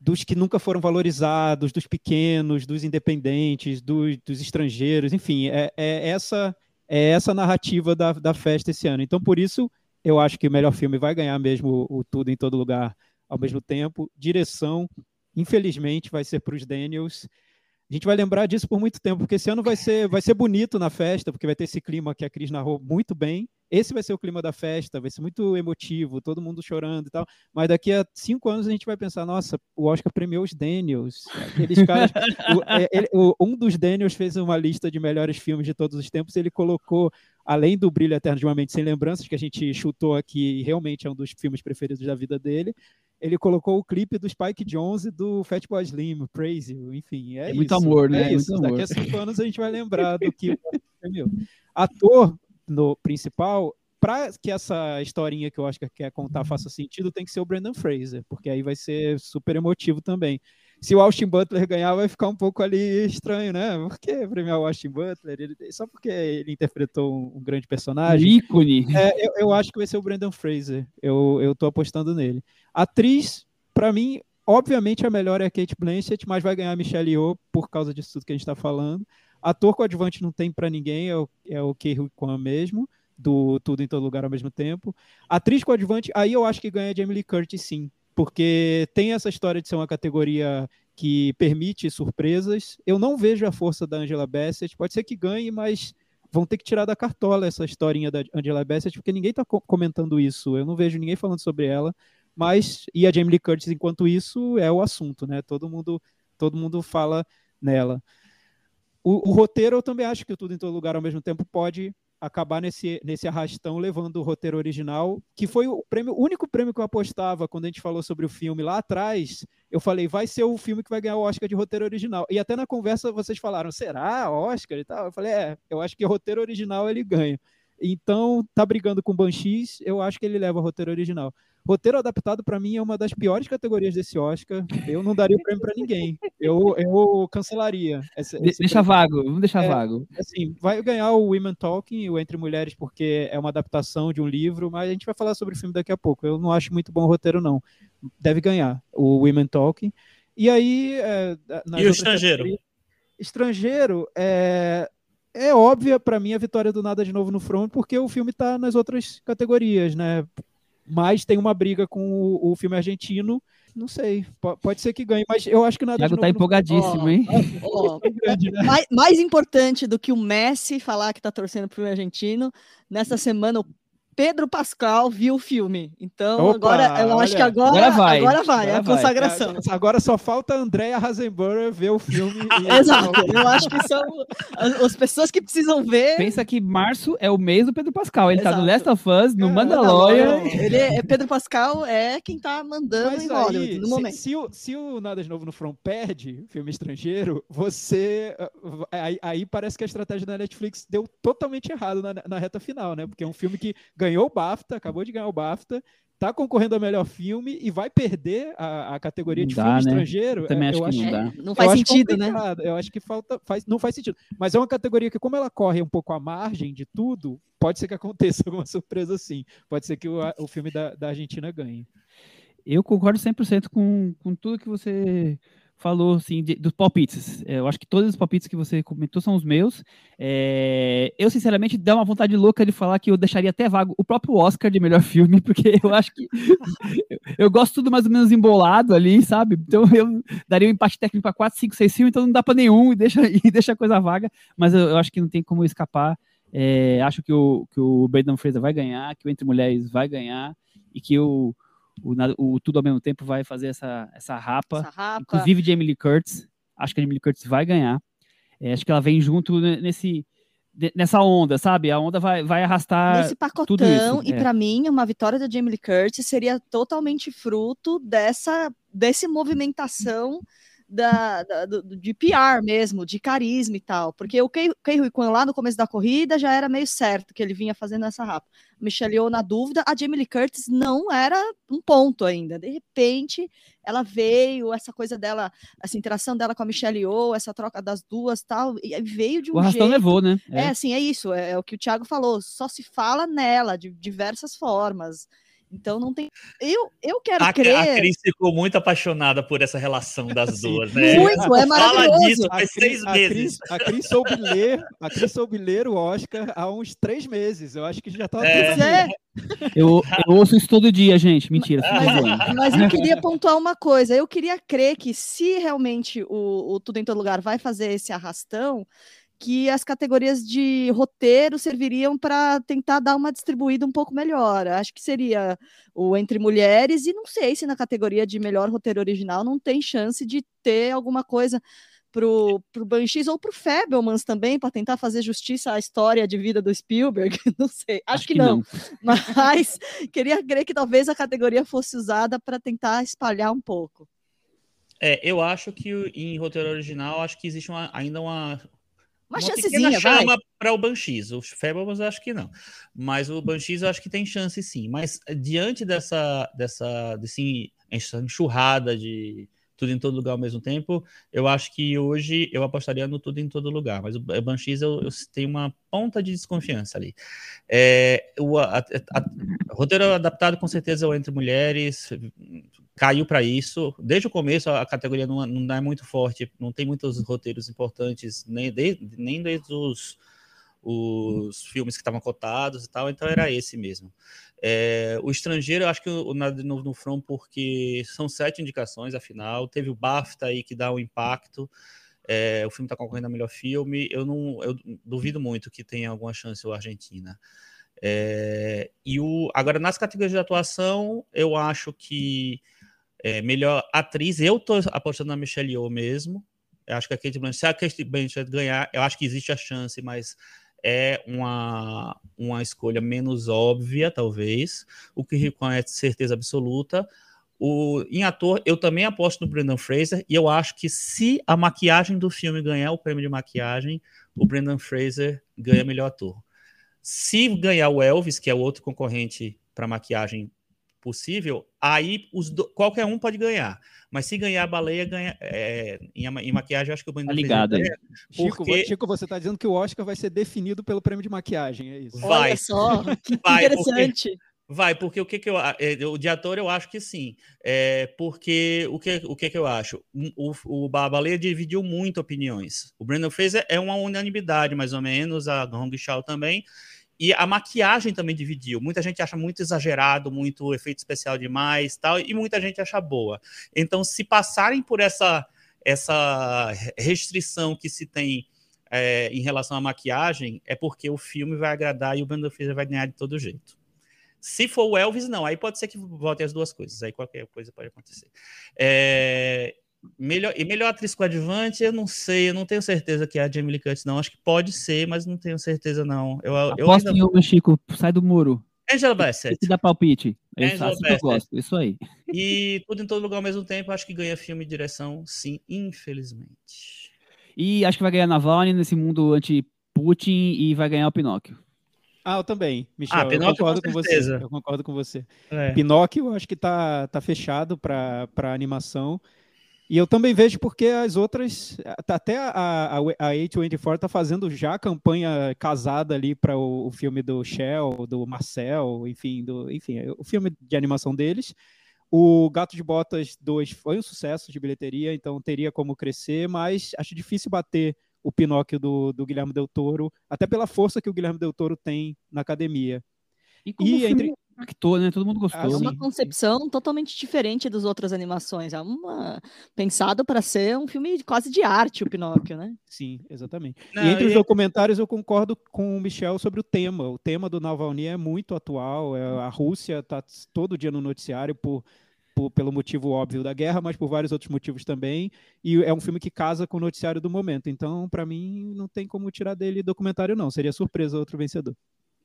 dos que nunca foram valorizados, dos pequenos, dos independentes, dos, dos estrangeiros, enfim, é, é, essa é essa narrativa da, da festa esse ano. Então, por isso, eu acho que o melhor filme vai ganhar mesmo o, o Tudo em Todo Lugar ao mesmo tempo. Direção, infelizmente, vai ser para os Daniels. A gente vai lembrar disso por muito tempo, porque esse ano vai ser, vai ser bonito na festa, porque vai ter esse clima que a Cris narrou muito bem. Esse vai ser o clima da festa, vai ser muito emotivo, todo mundo chorando e tal. Mas daqui a cinco anos a gente vai pensar: nossa, o Oscar premiou os Daniels. Aqueles caras. o, é, ele, o, um dos Daniels fez uma lista de melhores filmes de todos os tempos. Ele colocou, além do Brilho Eterno de uma Mente Sem Lembranças, que a gente chutou aqui realmente é um dos filmes preferidos da vida dele, ele colocou o clipe do Spike Jonze e do Fatboy Slim, Praise You, enfim, é, é muito amor, né? É, é isso. Muito Daqui a cinco anos a gente vai lembrar do que. Ator no principal, para que essa historinha que eu acho que quer contar faça sentido, tem que ser o Brandon Fraser, porque aí vai ser super emotivo também. Se o Austin Butler ganhar, vai ficar um pouco ali estranho, né? Por que premiar o Austin Butler? Ele, só porque ele interpretou um, um grande personagem. Um ícone. É, eu, eu, acho que vai ser o Brandon Fraser. Eu, eu tô apostando nele. Atriz, para mim, obviamente a melhor é a Kate Blanchett, mas vai ganhar a Michelle Yeoh por causa disso tudo que a gente está falando. Ator coadjuvante não tem para ninguém, é o, é o Kwan mesmo, do Tudo em Todo Lugar ao mesmo tempo. Atriz coadjuvante, aí eu acho que ganha a Jamie Lee Curtis sim, porque tem essa história de ser uma categoria que permite surpresas. Eu não vejo a força da Angela Bassett, pode ser que ganhe, mas vão ter que tirar da cartola essa historinha da Angela Bassett, porque ninguém está comentando isso. Eu não vejo ninguém falando sobre ela. Mas e a Jamie Lee Curtis enquanto isso é o assunto, né? Todo mundo todo mundo fala nela. O, o, roteiro eu também acho que tudo em todo lugar ao mesmo tempo pode acabar nesse, nesse arrastão levando o roteiro original, que foi o prêmio, o único prêmio que eu apostava quando a gente falou sobre o filme lá atrás. Eu falei, vai ser o filme que vai ganhar o Oscar de roteiro original. E até na conversa vocês falaram, será Oscar e tal? Eu falei, é, eu acho que roteiro original ele ganha. Então, tá brigando com Banshees, eu acho que ele leva o roteiro original. Roteiro adaptado, para mim, é uma das piores categorias desse Oscar. Eu não daria o prêmio para ninguém. Eu, eu cancelaria. Esse, esse deixa prêmio. vago, vamos deixar é, vago. Assim, vai ganhar o Women Talking, o Entre Mulheres, porque é uma adaptação de um livro, mas a gente vai falar sobre o filme daqui a pouco. Eu não acho muito bom o roteiro, não. Deve ganhar o Women Talking. E aí. É, e o estrangeiro? Estrangeiro, é, é óbvia para mim a vitória do Nada de Novo no Front, porque o filme está nas outras categorias, né? mas tem uma briga com o, o filme argentino. Não sei, pode ser que ganhe, mas eu acho que nada Thiago tá empolgadíssimo, oh, hein? Oh, grande, né? mais, mais, importante do que o Messi falar que tá torcendo pro argentino, nessa semana o Pedro Pascal viu o filme. Então, Opa, agora, eu olha, acho que agora, agora vai, agora vai, agora é a vai. consagração. É, agora só falta a Andrea Hasenbauer ver o filme. E... Exato, eu acho que são as pessoas que precisam ver. Pensa que março é o mês do Pedro Pascal. Ele Exato. tá no Last of Us, no é, Mandalorian. Ele é, Pedro Pascal é quem tá mandando Mas em Hollywood aí, no se, momento. Se o, se o Nada de Novo no Front perde filme estrangeiro, você. Aí, aí, parece que a estratégia da Netflix deu totalmente errado na, na reta final, né? Porque é um filme que ganhou o BAFTA, acabou de ganhar o BAFTA, tá concorrendo ao melhor filme e vai perder a, a categoria de dá, filme né? estrangeiro. Eu também é, acho eu que acho, não dá. Não faz sentido, né? Eu acho que falta, faz, não faz sentido. Mas é uma categoria que, como ela corre um pouco à margem de tudo, pode ser que aconteça alguma surpresa assim. Pode ser que o, o filme da, da Argentina ganhe. Eu concordo 100% com, com tudo que você falou assim de, dos palpites. É, eu acho que todos os palpites que você comentou são os meus. É, eu, sinceramente, dá uma vontade louca de falar que eu deixaria até vago o próprio Oscar de melhor filme, porque eu acho que eu, gosto tudo mais ou menos embolado ali, sabe? Então eu daria um empate técnico para 4, 5, 6 filmes, então não dá para nenhum e deixa, e deixa a coisa vaga, mas eu, eu acho que não tem como escapar. É, acho que o, que o Brandon Fraser vai ganhar, que o Entre Mulheres vai ganhar e que o o, o, Tudo ao mesmo tempo vai fazer essa, essa rapa. Essa rapa. Inclusive Jamie Lee Curtis. Acho que a Lee Curtis vai ganhar. É, acho que ela vem junto nesse, de- nessa onda, sabe? A onda vai, vai arrastar. Nesse pacotão, e é. pra mim, uma vitória da Jamie Lee Curtis seria totalmente fruto dessa desse movimentação da, da- do- de PR mesmo, de carisma e tal. Porque o Kei Kei Rui Kwan lá no começo da corrida já era meio certo que ele vinha fazendo essa rapa. Michelle Yeoh na dúvida, a Jamie Lee Curtis não era um ponto ainda. De repente, ela veio, essa coisa dela, essa interação dela com a Michelle Yeoh, essa troca das duas tal, e veio de um O jeito levou, né? é, assim, é isso, é, é o que o Thiago falou, só se fala nela de diversas formas. Então não tem. Eu, eu quero A, a crer. Cris ficou muito apaixonada por essa relação das duas, né? Muito, é Fala maravilhoso. disso A faz Cris, seis a, meses. Cris, a Cris soube ler, a Cris soube ler o Oscar há uns três meses. Eu acho que já tá É. é, Eu, eu ouço isso todo dia, gente. Mentira. mas, mas eu queria pontuar uma coisa. Eu queria crer que se realmente o, o Tudo em Todo Lugar vai fazer esse arrastão, que as categorias de roteiro serviriam para tentar dar uma distribuída um pouco melhor. Acho que seria o Entre Mulheres, e não sei se na categoria de melhor roteiro original não tem chance de ter alguma coisa pro, pro Banshees ou pro Fabelmans também, para tentar fazer justiça à história de vida do Spielberg. Não sei, acho, que, não. Mas queria crer que talvez a categoria fosse usada para tentar espalhar um pouco. É, eu acho que em roteiro original, acho que existe uma- ainda uma, Uma, uma chancezinha, pequena vai. chama para o Banshees. Os Fables acho que não. Mas o Banshees eu acho que tem chance sim. Mas eh, diante dessa, dessa desse, enxurrada de tudo em todo lugar ao mesmo tempo, eu acho que hoje eu apostaria no tudo em todo lugar. Mas o Banshees eu, eu tenho uma ponta de desconfiança ali. É, o a- a- a- roteiro adaptado com certeza é o Entre Mulheres, caiu para isso. Desde o começo a categoria não, não é muito forte, não tem muitos roteiros importantes, nem, de, nem desde os, os filmes que estavam cotados e tal, então era esse mesmo. É, o estrangeiro, eu acho que o, nada de novo no front, porque são sete indicações, afinal, teve o BAFTA aí que dá um impacto. É, o filme está concorrendo a melhor filme. Eu não, eu duvido muito que tenha alguma chance o Argentina. É, e o, agora, nas categorias de atuação, eu acho que é, melhor atriz, eu tô apostando na Michelle Yeoh mesmo. Eu acho que a Kate Blanchett, se a Kate Blanchett ganhar, eu acho que existe a chance, mas é uma, uma escolha menos óbvia, talvez. O que Kwan é certeza absoluta. O, em ator, eu também aposto no Brendan Fraser, e eu acho que se a maquiagem do filme ganhar o prêmio de maquiagem, o Brendan Fraser ganha melhor ator. Se ganhar o Elvis, que é o outro concorrente para maquiagem possível, aí os do, qualquer um pode ganhar. Mas se ganhar a baleia, ganha, é, em, em, maquiagem, acho que o Brendan Tá ligado. Fraser ganha. Chico, Porque- Chico, você está dizendo que o Oscar vai ser definido pelo prêmio de maquiagem, é isso? Vai. Olha só, que Vai, interessante. Vai, porque o que, que eu é, o de ator eu acho que sim. É, porque o que, o que, que eu acho? O, o Ba- Baleia dividiu muito opiniões. O Brandon Fraser é uma unanimidade, mais ou menos, a Hong Shao também. E a maquiagem também dividiu. Muita gente acha muito exagerado, muito efeito especial demais, tal, e muita gente acha boa. Então, se passarem por essa essa restrição que se tem é, em relação à maquiagem, é porque o filme vai agradar e o Brandon Fraser vai ganhar de todo jeito. Se for o Elvis, não. Aí pode ser que voltem as duas coisas. Aí qualquer coisa pode acontecer. É, melhor, e melhor atriz coadjuvante, eu não sei. Eu não tenho certeza que é a Jamie Lee Curtis, não. Acho que pode ser, mas não tenho certeza, não. Eu, eu Aposta ainda... em uma, Chico. Sai do muro. Angela Bassett. que dar palpite. É Angela assim que eu Bassett. gosto. Isso aí. E tudo em todo lugar ao mesmo tempo. Acho que ganha filme e direção, sim, infelizmente. E acho que vai ganhar Navalny nesse mundo anti-Putin e vai ganhar o Pinóquio. Ah, eu também, Michel. Ah, eu Pinóquio, concordo com com, você. Eu concordo com você. É. Pinóquio, eu acho que tá, tá fechado para animação. E eu também vejo porque as outras, até a, a, a A24 tá fazendo já campanha casada ali para o, o, filme do Shell, do Marcel, enfim, do, enfim, o filme de animação deles. O Gato de Botas 2 foi um sucesso de bilheteria, então teria como crescer, mas acho difícil bater o Pinóquio do, do Guilherme Del Toro, até pela força que o Guilherme Del Toro tem na academia. E como E o filme entre- impactou, né? Todo mundo gostou. Ah, É sim. uma concepção totalmente diferente das outras animações. É uma pensado para ser um filme quase de arte, o Pinóquio, né? Sim, exatamente. Não, e entre os e- documentários eu concordo com o Michel sobre o tema. O tema do Navalny é muito atual. é- a Rússia está todo dia no noticiário por por, pelo motivo óbvio da guerra, mas por vários outros motivos também. E é um filme que casa com o noticiário do momento. Então, para mim, não tem como tirar dele documentário, não. Seria surpresa outro vencedor.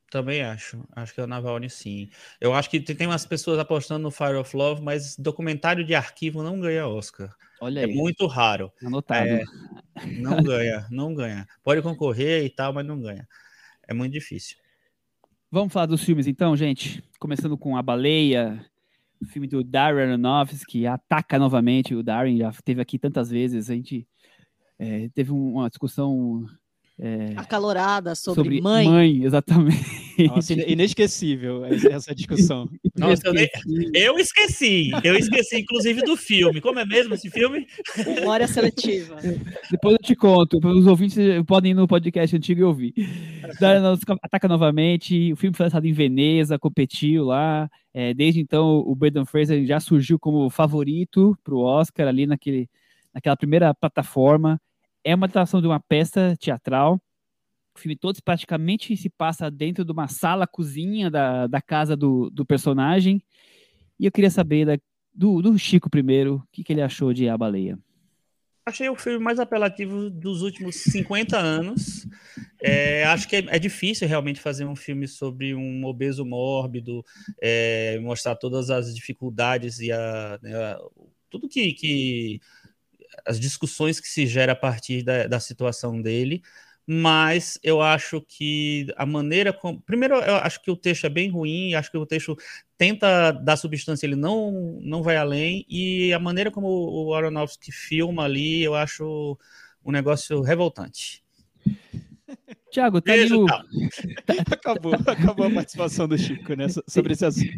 Também acho. Acho que é o Navalny, sim. Eu acho que tem umas pessoas apostando no Fire of Love, mas documentário de arquivo não ganha Oscar. Olha é aí. muito raro. Anotado. É, não ganha, não ganha. Pode concorrer e tal, mas não ganha. É muito difícil. Vamos falar dos filmes então, gente. Começando com A Baleia, o filme do Darren Aronofsky, ataca novamente. O Darren já teve aqui tantas vezes. A gente é, teve uma discussão é, Acalorada sobre, sobre mãe. mãe, exatamente. Nossa, ine- inesquecível essa discussão. Nossa, eu, esqueci. Eu esqueci, inclusive, do filme. Como é mesmo esse filme? Memória seletiva. Depois eu te conto. Os ouvintes podem ir no podcast antigo e ouvir. Aronofsky ataca novamente. O filme foi lançado em Veneza, competiu lá. É, desde então, o Brendan Fraser já surgiu como favorito para o Oscar ali naquele, naquela primeira plataforma. É uma adaptação de uma peça teatral. O filme todo praticamente se passa dentro de uma sala-cozinha da, da casa do, do personagem. E eu queria saber da- do, do Chico primeiro, o que, que ele achou de A Baleia. Achei o filme mais apelativo dos últimos 50 anos. É, acho que é, é difícil realmente fazer um filme sobre um obeso mórbido, é, mostrar todas as dificuldades e a, né, a- tudo que, que- as discussões que se gera a partir da, da situação dele. Mas eu acho que a maneira como. Primeiro, eu acho que o texto é bem ruim, acho que o texto tenta dar substância, ele não, não vai além, e a maneira como o Aronofsky filma ali, eu acho um negócio revoltante. Tiago, tá Beijo, o, tchau. Acabou, acabou a participação do Chico né, so- sobre esse assunto.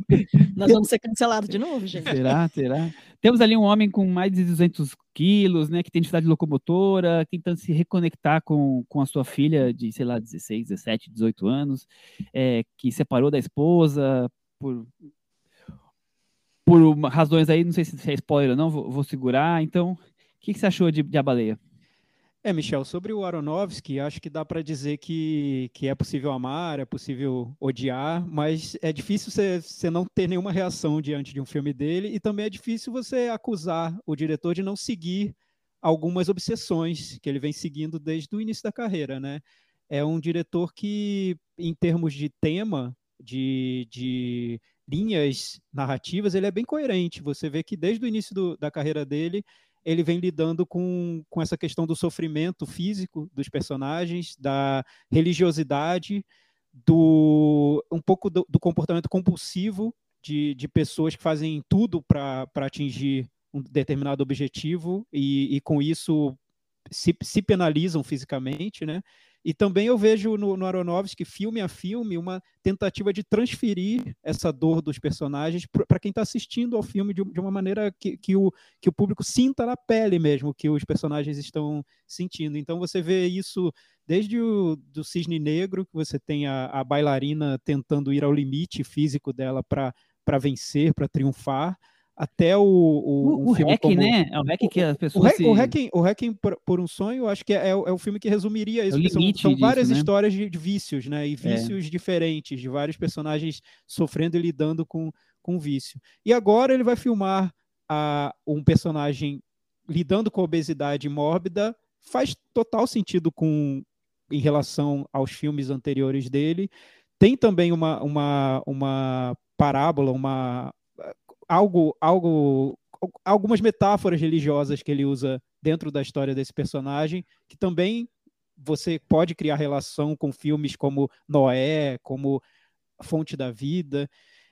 Nós vamos ser cancelados de novo, gente. Será? Será? Temos ali um homem com mais de 200 quilos, né, que tem dificuldade locomotora, tentando se reconectar com, com a sua filha de, sei lá, 16, 17, 18 anos, é, que separou da esposa por, por uma- razões aí, não sei se é spoiler ou não, vou, vou segurar. Então, o que, que você achou de, de A Baleia? É, Michel, sobre o Aronofsky, acho que dá para dizer que, que é possível amar, é possível odiar, mas é difícil você, não ter nenhuma reação diante de um filme dele, e também é difícil você acusar o diretor de não seguir algumas obsessões que ele vem seguindo desde o início da carreira, né? É um diretor que, em termos de tema, de, de linhas narrativas, ele é bem coerente. Você vê que desde o início do- da carreira dele, ele vem lidando com, com essa questão do sofrimento físico dos personagens, da religiosidade, do um pouco do, do comportamento compulsivo de, de pessoas que fazem tudo para atingir um determinado objetivo e, e com isso se, se penalizam fisicamente, né? E também eu vejo no, no Aronofsky, filme a filme, uma tentativa de transferir essa dor dos personagens para quem está assistindo ao filme de, de uma maneira que, que, o, que o público sinta na pele mesmo que os personagens estão sentindo. Então você vê isso desde o do Cisne Negro, que você tem a, a bailarina tentando ir ao limite físico dela para vencer, para triunfar, até o, o, O, um o como- né? É o REC que as o, pessoas Hack, se... o, Hacking, o Hacking por, por um sonho, acho que é, é, o- é o filme que resumiria isso. É o são- são, disso, várias né? histórias de, de vícios, né? E vícios diferentes, de vários personagens sofrendo e lidando com, com vício. E agora ele vai filmar a, um personagem lidando com a obesidade mórbida. Faz total sentido com em relação aos filmes anteriores dele. Tem também uma, uma, uma parábola, uma algo, algo, algumas metáforas religiosas que ele usa dentro da história desse personagem, que também você pode criar relação com filmes como Noé, como Fonte da Vida.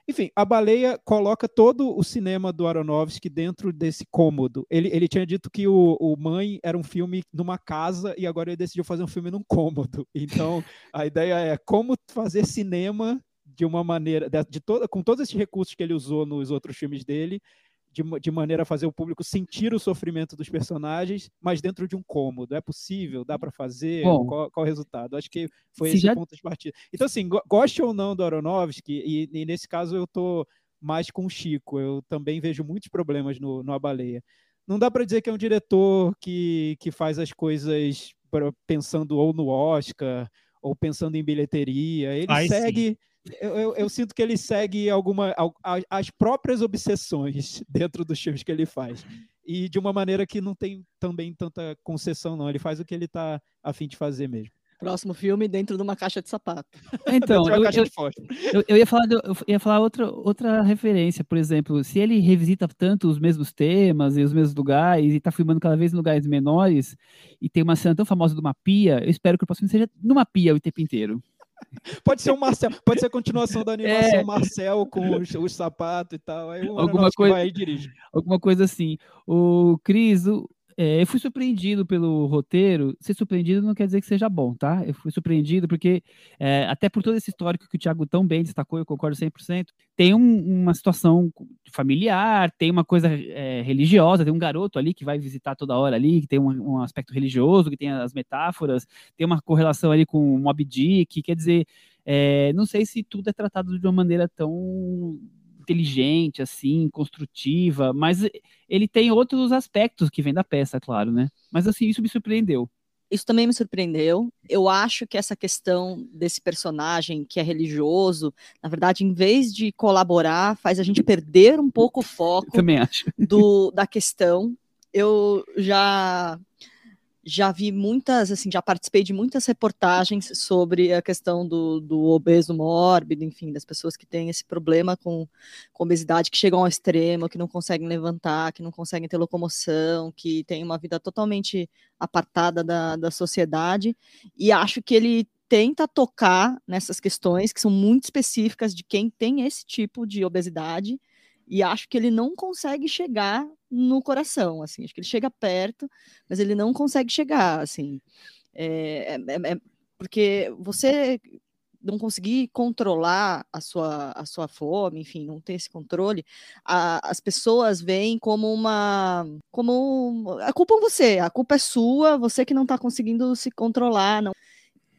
Enfim, a baleia coloca todo o cinema do Aronofsky dentro desse cômodo. Ele, ele tinha dito que o, o Mãe era um filme numa casa e agora ele decidiu fazer um filme num cômodo. Então, a ideia é como fazer cinema de uma maneira, de, de toda, com todos esses recursos que ele usou nos outros filmes dele, de, de maneira a fazer o público sentir o sofrimento dos personagens, mas dentro de um cômodo. É possível? Dá para fazer? Bom, qual, qual o resultado? Acho que foi se esse já- o ponto de partida. Então, assim, go- goste ou não do Aronofsky, e, e nesse caso eu tô mais com o Chico. Eu também vejo muitos problemas no, no A Baleia. Não dá para dizer que é um diretor que, que faz as coisas pra- pensando ou no Oscar ou pensando em bilheteria. Ele Faz sim. Eu, eu, eu, sinto que ele segue alguma, as próprias obsessões dentro dos filmes que ele faz. E de uma maneira que não tem também tanta concessão, não. Ele faz o que ele está afim de fazer mesmo. Próximo filme dentro de uma caixa de sapato. Então, eu, eu, eu, eu, ia falar, eu ia falar outra, outra referência, por exemplo, se ele revisita tanto os mesmos temas e os mesmos lugares e está filmando cada vez em lugares menores e tem uma cena tão famosa de uma pia, eu espero que o próximo seja numa pia o tempo inteiro. Pode ser o Marcel, pode ser a continuação da animação é. Marcel com os, os sapatos e tal. Aí alguma coisa, vai dirige. Alguma coisa assim. O Cris, o, é, eu fui surpreendido pelo roteiro. Ser surpreendido não quer dizer que seja bom, tá? Eu fui surpreendido porque, é, até por todo esse histórico que o Thiago tão bem destacou, eu concordo 100%, tem um, uma situação familiar, tem uma coisa é, religiosa, tem um garoto ali que vai visitar toda hora ali, que tem um, um aspecto religioso, que tem as metáforas, tem uma correlação ali com o Mob Dick, quer dizer, é, não sei se tudo é tratado de uma maneira tão inteligente, assim, construtiva, mas ele tem outros aspectos que vem da peça, claro, né? Mas assim, isso me surpreendeu. Isso também me surpreendeu. Eu acho que essa questão desse personagem que é religioso, na verdade, em vez de colaborar, faz a gente perder um pouco o foco do, da questão. Eu já já vi muitas, assim, já participei de muitas reportagens sobre a questão do, do obeso mórbido, enfim, das pessoas que têm esse problema com, com obesidade, que chegam ao extremo, que não conseguem levantar, que não conseguem ter locomoção, que têm uma vida totalmente apartada da, da sociedade, e acho que ele tenta tocar nessas questões que são muito específicas de quem tem esse tipo de obesidade, e acho que ele não consegue chegar no coração, assim, acho que ele chega perto, mas ele não consegue chegar, assim, é, é, é, é porque você não conseguir controlar a sua, a sua fome, enfim, não ter esse controle, a, as pessoas veem como uma, como a culpa é você, a culpa é sua, você que não está conseguindo se controlar, não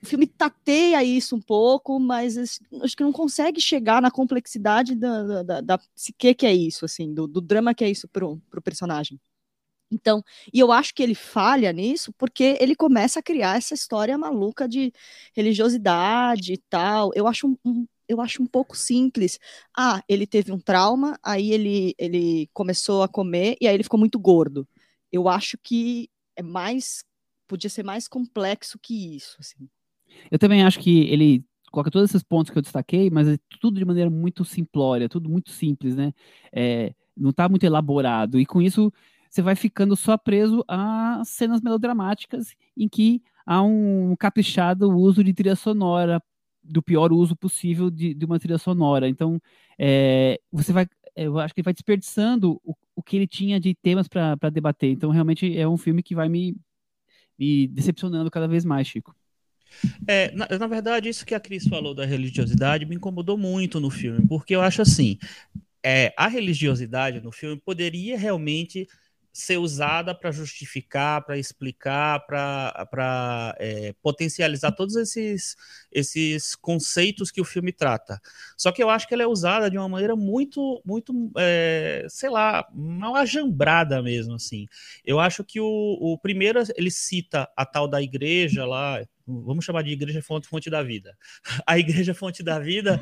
o filme tateia isso um pouco, mas acho que não consegue chegar na complexidade da, da, da psique que é isso, assim, do, do drama que é isso pro, pro personagem. Então, e eu acho que ele falha nisso porque ele começa a criar essa história maluca de religiosidade e tal. Eu acho um, eu acho um pouco simples. Ah, ele teve um trauma, aí ele, ele começou a comer e aí ele ficou muito gordo. Eu acho que é mais podia ser mais complexo que isso, assim. Eu também acho que ele coloca todos esses pontos que eu destaquei, mas é tudo de maneira muito simplória, tudo muito simples, né? É, não está muito elaborado. E com isso, você vai ficando só preso a cenas melodramáticas em que há um caprichado uso de trilha sonora, do pior uso possível de, de uma trilha sonora. Então, é, você vai, eu acho que ele vai desperdiçando o, o que ele tinha de temas para debater. Então, realmente é um filme que vai me, me decepcionando cada vez mais, Chico. É, na, na, verdade, isso que a Cris falou da religiosidade me incomodou muito no filme, porque eu acho assim, é, a religiosidade no filme poderia realmente ser usada para justificar, para explicar, para é, potencializar todos esses, esses conceitos que o filme trata. Só que eu acho que ela é usada de uma maneira muito, muito, é, sei lá, mal ajambrada mesmo, assim. Eu acho que o, o primeiro, ele cita a tal da igreja lá, vamos chamar de igreja fonte, fonte da vida. A igreja fonte da vida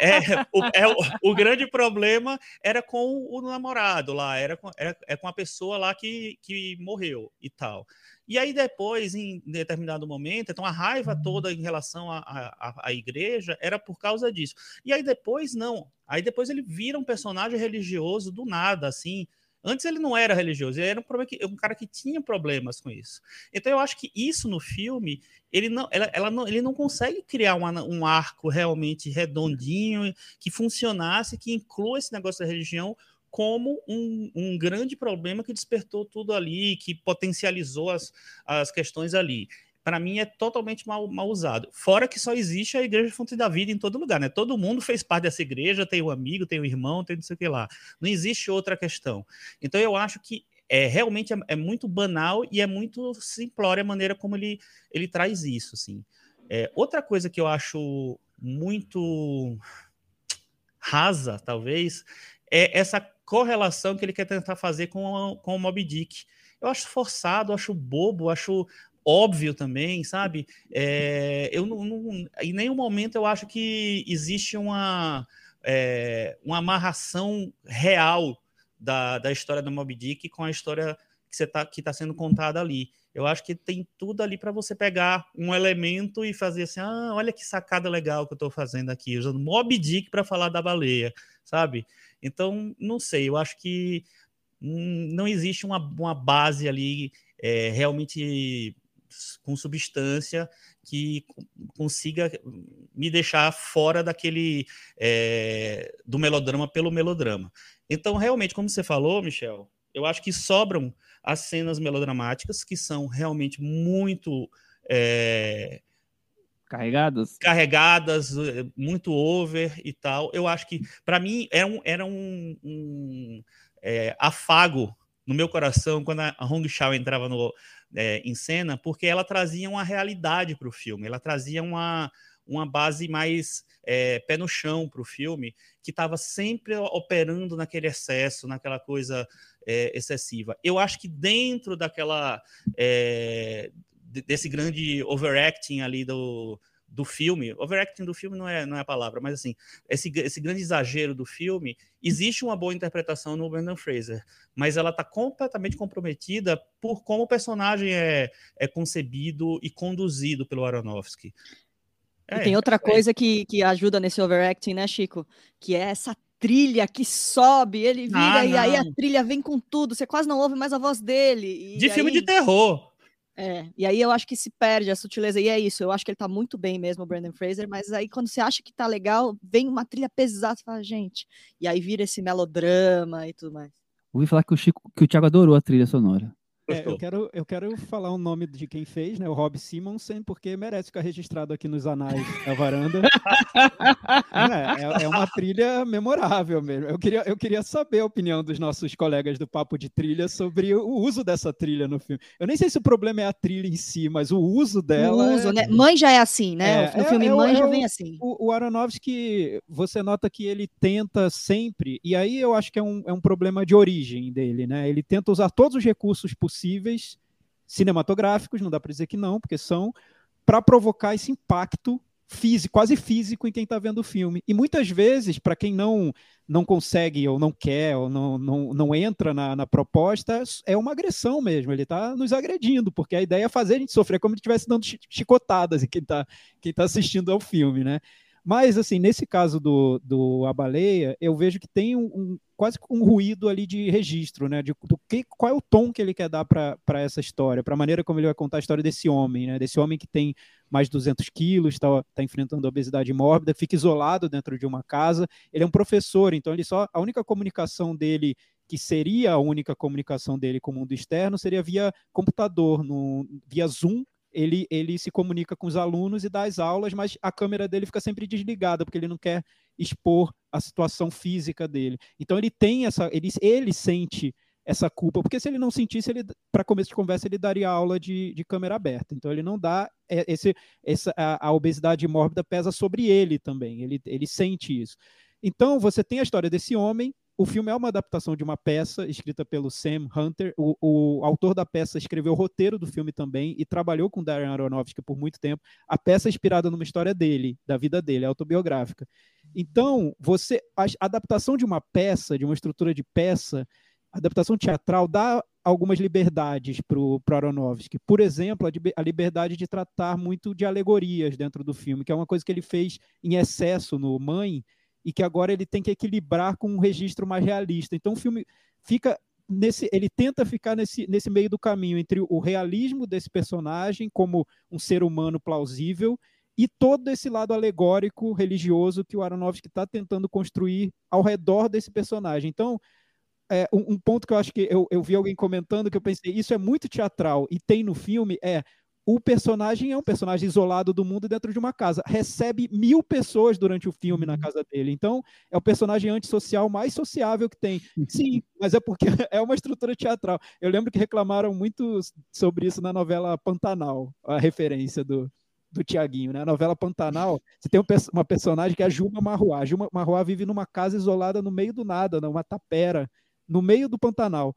é o, é o, o, grande problema era com o namorado lá, era com, era, é com a pessoa lá que, que morreu e tal. E aí depois, em determinado momento, então a raiva toda em relação à igreja era por causa disso. E aí depois, não. Aí depois ele vira um personagem religioso do nada, assim, Antes ele não era religioso, ele era um, um, cara que tinha problemas com isso. Então eu acho que isso no filme, ele não, ela, ela não, ele não consegue criar uma, um arco realmente redondinho, que funcionasse, que inclua esse negócio da religião como um, um grande problema que despertou tudo ali, que potencializou as, as questões ali para mim é totalmente mal, mal usado. Fora que só existe a Igreja Fonte da Vida em todo lugar, né? Todo mundo fez parte dessa igreja, tem um amigo, tem um irmão, tem não sei o que lá. Não existe outra questão. Então eu acho que é realmente é, é muito banal e é muito simplória a maneira como ele, ele traz isso, assim. É, outra coisa que eu acho muito rasa, talvez, é essa correlação que ele quer tentar fazer com, a, com o Moby Dick. Eu acho forçado, acho bobo, acho óbvio também, sabe? É, eu não, não, em nenhum momento eu acho que existe uma, é, uma amarração real da, da história do Moby Dick com a história que está tá sendo contada ali. Eu acho que tem tudo ali para você pegar um elemento e fazer assim: ah, olha que sacada legal que eu estou fazendo aqui, usando Moby Dick para falar da baleia, sabe? Então, não sei, eu acho que hum, não existe uma, uma base ali é, realmente com substância que consiga me deixar fora daquele é, do melodrama pelo melodrama. Então, realmente, como você falou, Michel, eu acho que sobram as cenas melodramáticas que são realmente muito é, carregadas, carregadas, muito over e tal. Eu acho que para mim era um, era um, um é, afago no meu coração quando a Hong Shao entrava no, é, em cena, porque ela trazia uma realidade para o filme, ela trazia uma, uma base mais é, pé no chão para o filme, que estava sempre operando naquele excesso, naquela coisa é, excessiva. Eu acho que dentro daquela é, desse grande overacting ali do, do filme, overacting do filme não é, não é a palavra, mas assim, esse, esse grande exagero do filme, existe uma boa interpretação no Brandon Fraser, mas ela está completamente comprometida por como o personagem é, é concebido e conduzido pelo Aronofsky. É, e tem outra é. coisa que, que ajuda nesse overacting, né, Chico? Que é essa trilha que sobe, ele vira ah, e aí a trilha vem com tudo, você quase não ouve mais a voz dele. de aí... filme de terror. É, e aí eu acho que se perde a sutileza, e é isso, eu acho que ele tá muito bem mesmo, o Brandon Fraser, mas aí quando você acha que tá legal, vem uma trilha pesada, você fala, gente, e aí vira esse melodrama e tudo mais. Ouvi falar que o Chico, que o Thiago adorou a trilha sonora. É, eu, quero, eu quero falar o nome de quem fez, né? O Rob Simonsen, porque merece ficar registrado aqui nos anais da varanda. é, é, é, uma trilha memorável mesmo. Eu queria, eu queria saber a opinião dos nossos colegas do Papo de Trilha sobre o uso dessa trilha no filme. Eu nem sei se o problema é a trilha em si, mas o uso dela. O uso, é... né? Mãe já é assim, né? É, no filme é, Mãe já vem assim. O, o Aronofsky, você nota que ele tenta sempre, e aí eu acho que é um, é um problema de origem dele, né? Ele tenta usar todos os recursos possíveis possíveis cinematográficos, não dá para dizer que não, porque são, para provocar esse impacto físico, quase físico em quem está vendo o filme. E muitas vezes, para quem não não consegue ou não quer ou não, não, não entra na, na proposta, é uma agressão mesmo. Ele está nos agredindo, porque a ideia é fazer a gente sofrer como se estivesse dando chicotadas em quem está quem tá assistindo ao filme, né? Mas, assim, nesse caso do, do A Baleia, eu vejo que tem um, quase um ruído ali de registro, né? De, do que, qual é o tom que ele quer dar para essa história, para a maneira como ele vai contar a história desse homem, né? Desse homem que tem mais de 200 quilos, está tá enfrentando obesidade mórbida, fica isolado dentro de uma casa. Ele é um professor, então ele só a única comunicação dele que seria a única comunicação dele com o mundo externo seria via computador, no, via Zoom, ele, ele se comunica com os alunos e dá as aulas, mas a câmera dele fica sempre desligada, porque ele não quer expor a situação física dele. Então ele tem essa, ele, ele sente essa culpa, porque se ele não sentisse, ele para começo de conversa ele daria aula de, de câmera aberta. Então ele não dá é, esse, essa a, a obesidade mórbida pesa sobre ele também. Ele, ele sente isso. Então você tem a história desse homem o filme é uma adaptação de uma peça escrita pelo Sam Hunter. O, o, autor da peça escreveu o roteiro do filme também e trabalhou com Darren Aronofsky por muito tempo. A peça é inspirada numa história dele, da vida dele, autobiográfica. Então, você a adaptação de uma peça, de uma estrutura de peça, adaptação teatral dá algumas liberdades para o Aronofsky. Por exemplo, a, a liberdade de tratar muito de alegorias dentro do filme, que é uma coisa que ele fez em excesso no Mãe, e que agora ele tem que equilibrar com um registro mais realista. Então o filme fica nesse, ele tenta ficar nesse, nesse meio do caminho entre o realismo desse personagem como um ser humano plausível e todo esse lado alegórico religioso que o Aronofsky está tentando construir ao redor desse personagem. Então é, um, um, ponto que eu acho que eu, eu vi alguém comentando que eu pensei isso é muito teatral e tem no filme é o personagem é um personagem isolado do mundo dentro de uma casa. Recebe mil pessoas durante o filme na uhum. casa dele. Então, é o personagem antissocial mais sociável que tem. Sim, mas é porque é uma estrutura teatral. Eu lembro que reclamaram muito sobre isso na novela Pantanal, a referência do, do Tiaguinho, né? A novela Pantanal, você tem uma personagem que é a Juma Marruá. A Juma Marruá vive numa casa isolada no meio do nada, numa tapera, no meio do Pantanal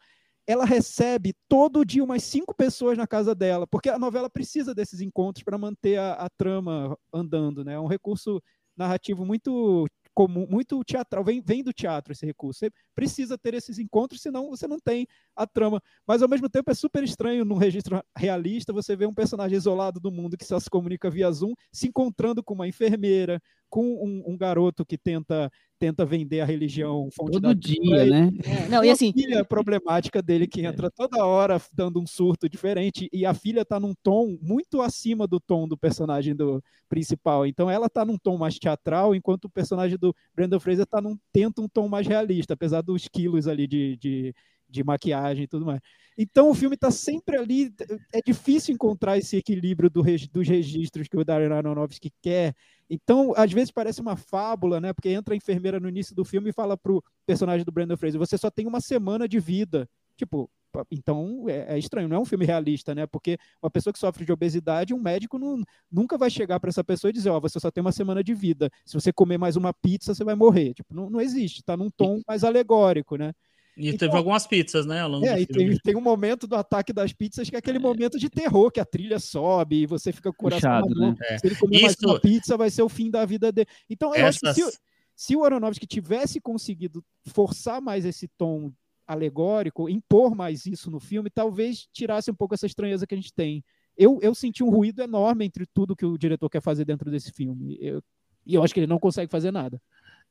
ela recebe todo dia umas cinco pessoas na casa dela, porque a novela precisa desses encontros para manter a, a, trama andando, né? É um recurso narrativo muito comum, muito teatral, vem, vem do teatro esse recurso. Você precisa ter esses encontros, senão você não tem a trama. Mas ao mesmo tempo é super estranho num registro realista você ver um personagem isolado do mundo que só se comunica via Zoom, se encontrando com uma enfermeira, com um, um garoto que tenta tenta vender a religião fonte todo dia, né? É, não, e assim, a filha problemática dele que entra é. toda hora dando um surto diferente e a filha tá num tom muito acima do tom do personagem do principal. Então ela tá num tom mais teatral, enquanto o personagem do Brandon Fraser tá num tenta um tom mais realista, apesar dos quilos ali de, de de maquiagem e tudo mais. Então o filme está sempre ali. É difícil encontrar esse equilíbrio do, dos registros que o Darren Aronofsky quer. Então, às vezes parece uma fábula, né? Porque entra a enfermeira no início do filme e fala pro personagem do Brandon Fraser: você só tem uma semana de vida. Tipo, então é, é, estranho, não é um filme realista, né? Porque uma pessoa que sofre de obesidade, um médico não, nunca vai chegar para essa pessoa e dizer: Ó, oh, você só tem uma semana de vida. Se você comer mais uma pizza, você vai morrer. Tipo, não, não existe, tá num tom mais alegórico, né? E então, teve algumas pizzas, né? Ao longo é, e tem, tem, um momento do ataque das pizzas que é aquele é. momento de terror, que a trilha sobe e você fica com o coração Puxado, né? é. Se ele comer Isso... mais uma pizza, vai ser o fim da vida dele. Então, eu Essas... acho que se, se o Aronofsky tivesse conseguido forçar mais esse tom alegórico, impor mais isso no filme, talvez tirasse um pouco essa estranheza que a gente tem. Eu, eu senti um ruído enorme entre tudo que o diretor quer fazer dentro desse filme. Eu, e eu acho que ele não consegue fazer nada.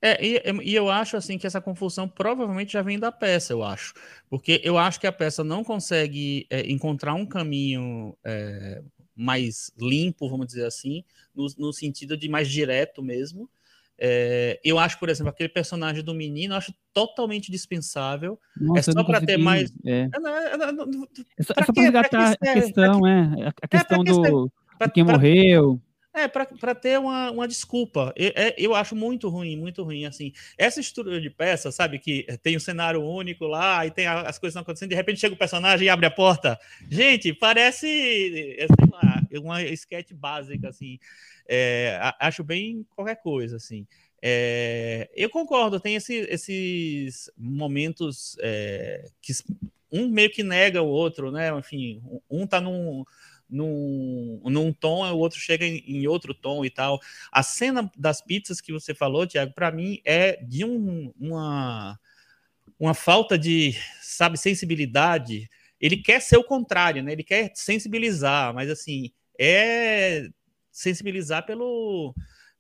É, e, e, eu acho assim que essa confusão provavelmente já vem da peça, eu acho. Porque eu acho que a peça não consegue é, encontrar um caminho é, mais limpo, vamos dizer assim, no, no sentido de mais direto mesmo. É, eu acho, por exemplo, aquele personagem do menino, eu acho totalmente dispensável. Nossa, é só para ter mais. É, é, é só, para resgatar a questão, é, a questão do, quem morreu. É, para ter uma, uma desculpa. Eu, é, eu acho muito ruim, muito ruim, assim. Essa estrutura de peça, sabe, que tem um cenário único lá, e tem as coisas não acontecendo, de repente chega o personagem e abre a porta. Gente, parece, é, sei lá, uma sketch básica, assim. É, acho bem qualquer coisa, assim. É, eu concordo, tem esse, esses momentos é, que um meio que nega o outro, né? Enfim, um tá num num, num tom, o outro chega em, em, outro tom e tal. A cena das pizzas que você falou, Tiago, para mim é de um, uma, uma falta de, sabe, sensibilidade. Ele quer ser o contrário, né? Ele quer sensibilizar, mas assim, é sensibilizar pelo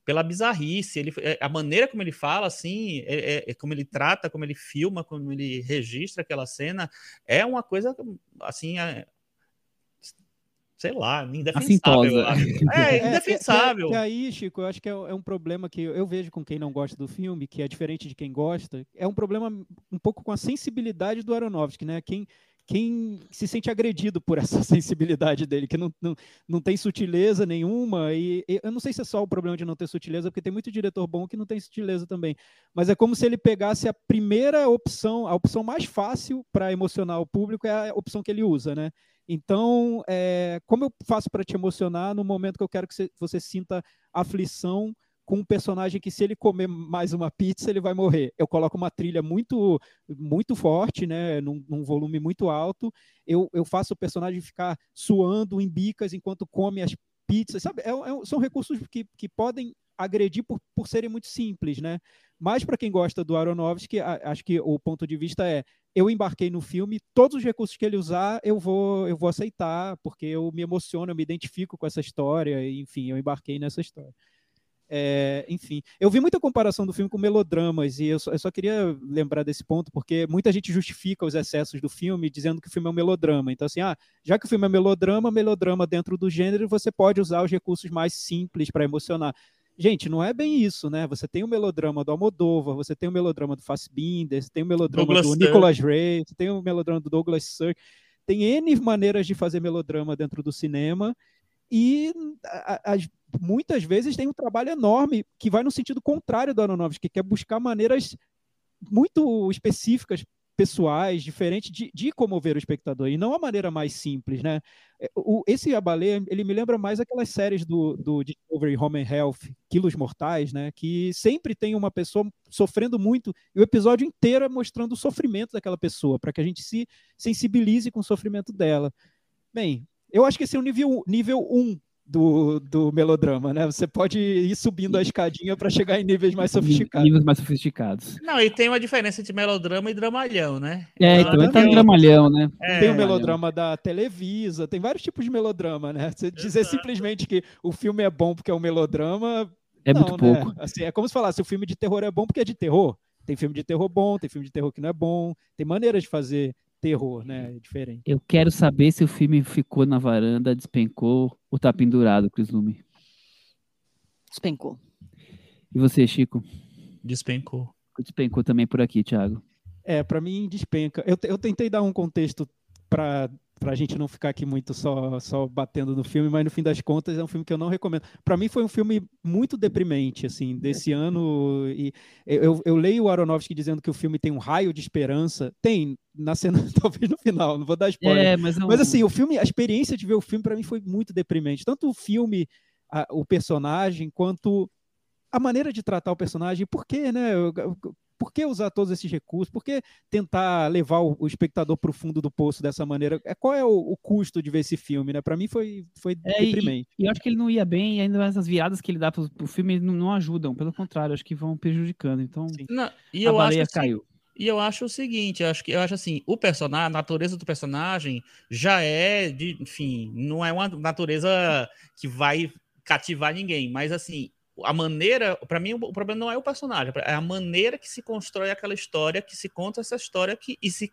pela bizarrice, ele, é, a maneira como ele fala, assim, é, é, é, como ele trata, como ele filma, como ele registra aquela cena, é uma coisa, assim, é, sei lá, indefensável. É, é, indefensável. É, é, aí, Chico, eu acho que é, é, um problema que eu vejo com quem não gosta do filme, que é diferente de quem gosta. É um problema um pouco com a sensibilidade do Aronofsky, né? Quem, quem se sente agredido por essa sensibilidade dele, que não, não, não tem sutileza nenhuma, e, e, eu não sei se é só o problema de não ter sutileza, porque tem muito diretor bom que não tem sutileza também, mas é como se ele pegasse a primeira opção, a opção mais fácil para emocionar o público é a opção que ele usa, né? Então, é, como eu faço para te emocionar no momento que eu quero que você, sinta aflição com um personagem que se ele comer mais uma pizza ele vai morrer. Eu coloco uma trilha muito muito forte, né, num, num volume muito alto. Eu, eu faço o personagem ficar suando em bicas enquanto come as pizzas, sabe? É, é, são recursos que, que podem agredir por, por serem muito simples, né? Mas para quem gosta do Aronofsky, acho que o ponto de vista é eu embarquei no filme, todos os recursos que ele usar, eu vou eu vou aceitar, porque eu me emociono, eu me identifico com essa história, enfim, eu embarquei nessa história. É, enfim, eu vi muita comparação do filme com melodramas, e eu só, eu só, queria lembrar desse ponto, porque muita gente justifica os excessos do filme dizendo que o filme é um melodrama. Então, assim, ah, já que o filme é melodrama, melodrama dentro do gênero, você pode usar os recursos mais simples para emocionar. Gente, não é bem isso, né? Você tem o melodrama do Almodóvar, você tem o melodrama do Fassbinder, você tem o melodrama Douglas do Nicholas Ray, você tem o melodrama do Douglas Sirk. Tem N maneiras de fazer melodrama dentro do cinema e a, a, muitas vezes tem um trabalho enorme que vai no sentido contrário do Aronofsky, que quer buscar maneiras muito específicas pessoais, diferentes de, de comover o espectador, e não a maneira mais simples, né? É, o, esse A Baleia, ele me lembra mais aquelas séries do, do Discovery Home and Health, Quilos Mortais, né? Que sempre tem uma pessoa sofrendo muito, e o episódio inteiro é mostrando o sofrimento daquela pessoa, para que a gente se sensibilize com o sofrimento dela. Bem, eu acho que esse é o nível, nível 1 um do, do melodrama, né? Você pode ir subindo a escadinha para chegar em níveis mais sofisticados. Níveis mais sofisticados. Não, e tem uma diferença entre melodrama e dramalhão, né? É, então entra no dramalhão, né? É, tem o melodrama da Televisa, tem vários tipos de melodrama, né? Você dizer Exato. simplesmente que o filme é bom porque é um melodrama. É não, muito né? pouco. Assim, é como se falasse, o filme de terror é bom porque é de terror. Tem filme de terror bom, tem filme de terror que não é bom, tem maneiras de fazer terror, né? É diferente. Eu quero saber se o filme ficou na varanda, despencou ou tá pendurado, Cris Lume. Despencou. E você, Chico? Despencou. Despencou também por aqui, Thiago. É, para mim despenca. Eu, eu tentei dar um contexto para para a gente não ficar aqui muito só, só batendo no filme, mas no fim das contas é um filme que eu não recomendo. Para mim foi um filme muito deprimente, assim, desse ano. E eu, eu leio o Aronofsky dizendo que o filme tem um raio de esperança. Tem, na cena, talvez no final, não vou dar spoiler. É, mas, não... mas assim, o filme, a experiência de ver o filme para mim foi muito deprimente. Tanto o filme, a, o personagem, quanto a maneira de tratar o personagem, por quê, né? Por que usar todos esses recursos? Por que tentar levar o, o espectador para o fundo do poço dessa maneira? É, qual é o, o custo de ver esse filme, né? Para mim foi, foi é, deprimente. E, e, eu acho que ele não ia bem, e ainda essas viradas que ele dá para o filme não, não, ajudam, pelo contrário, acho que vão prejudicando. Então, não, e a baleia acho caiu. Assim, e eu acho o seguinte, eu acho que eu acho assim, o personagem, a natureza do personagem já é de, enfim, não é uma natureza que vai cativar ninguém, mas assim, a maneira, para mim, o problema não é o personagem, é a maneira que se constrói aquela história, que se conta essa história que, e se,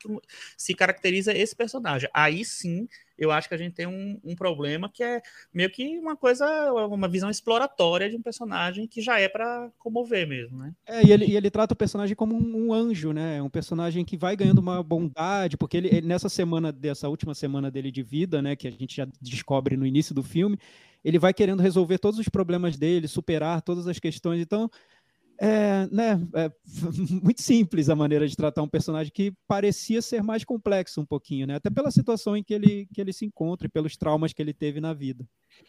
se caracteriza esse personagem. Aí sim, eu acho que a gente tem um, um problema que é meio que uma coisa, uma visão exploratória de um personagem que já é para comover mesmo, né? É, e ele, e ele trata o personagem como um, um, anjo, né? Um personagem que vai ganhando uma bondade, porque ele, ele, nessa semana, dessa última semana dele de vida, né, que a gente já descobre no início do filme, ele vai querendo resolver todos os problemas dele, superar todas as questões. Então, é, né, é muito simples a maneira de tratar um personagem que parecia ser mais complexo um pouquinho, né? Até pela situação em que ele, que ele se encontra e pelos traumas que ele teve na vida.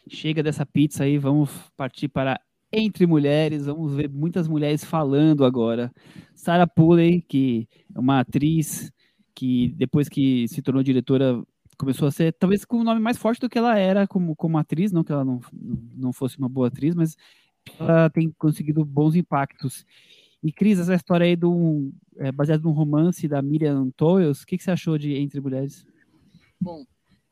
Chega dessa pizza aí, vamos partir para Entre Mulheres, vamos ver muitas mulheres falando agora. Sarah Polley, que é uma atriz que depois que se tornou diretora começou a ser talvez com um nome mais forte do que ela era como, como atriz, não que ela não, não fosse uma boa atriz, mas ela tem conseguido bons impactos. E Cris, essa história aí do é, baseada num romance da Miriam Toyles, o que, que você achou de Entre Mulheres? Bom,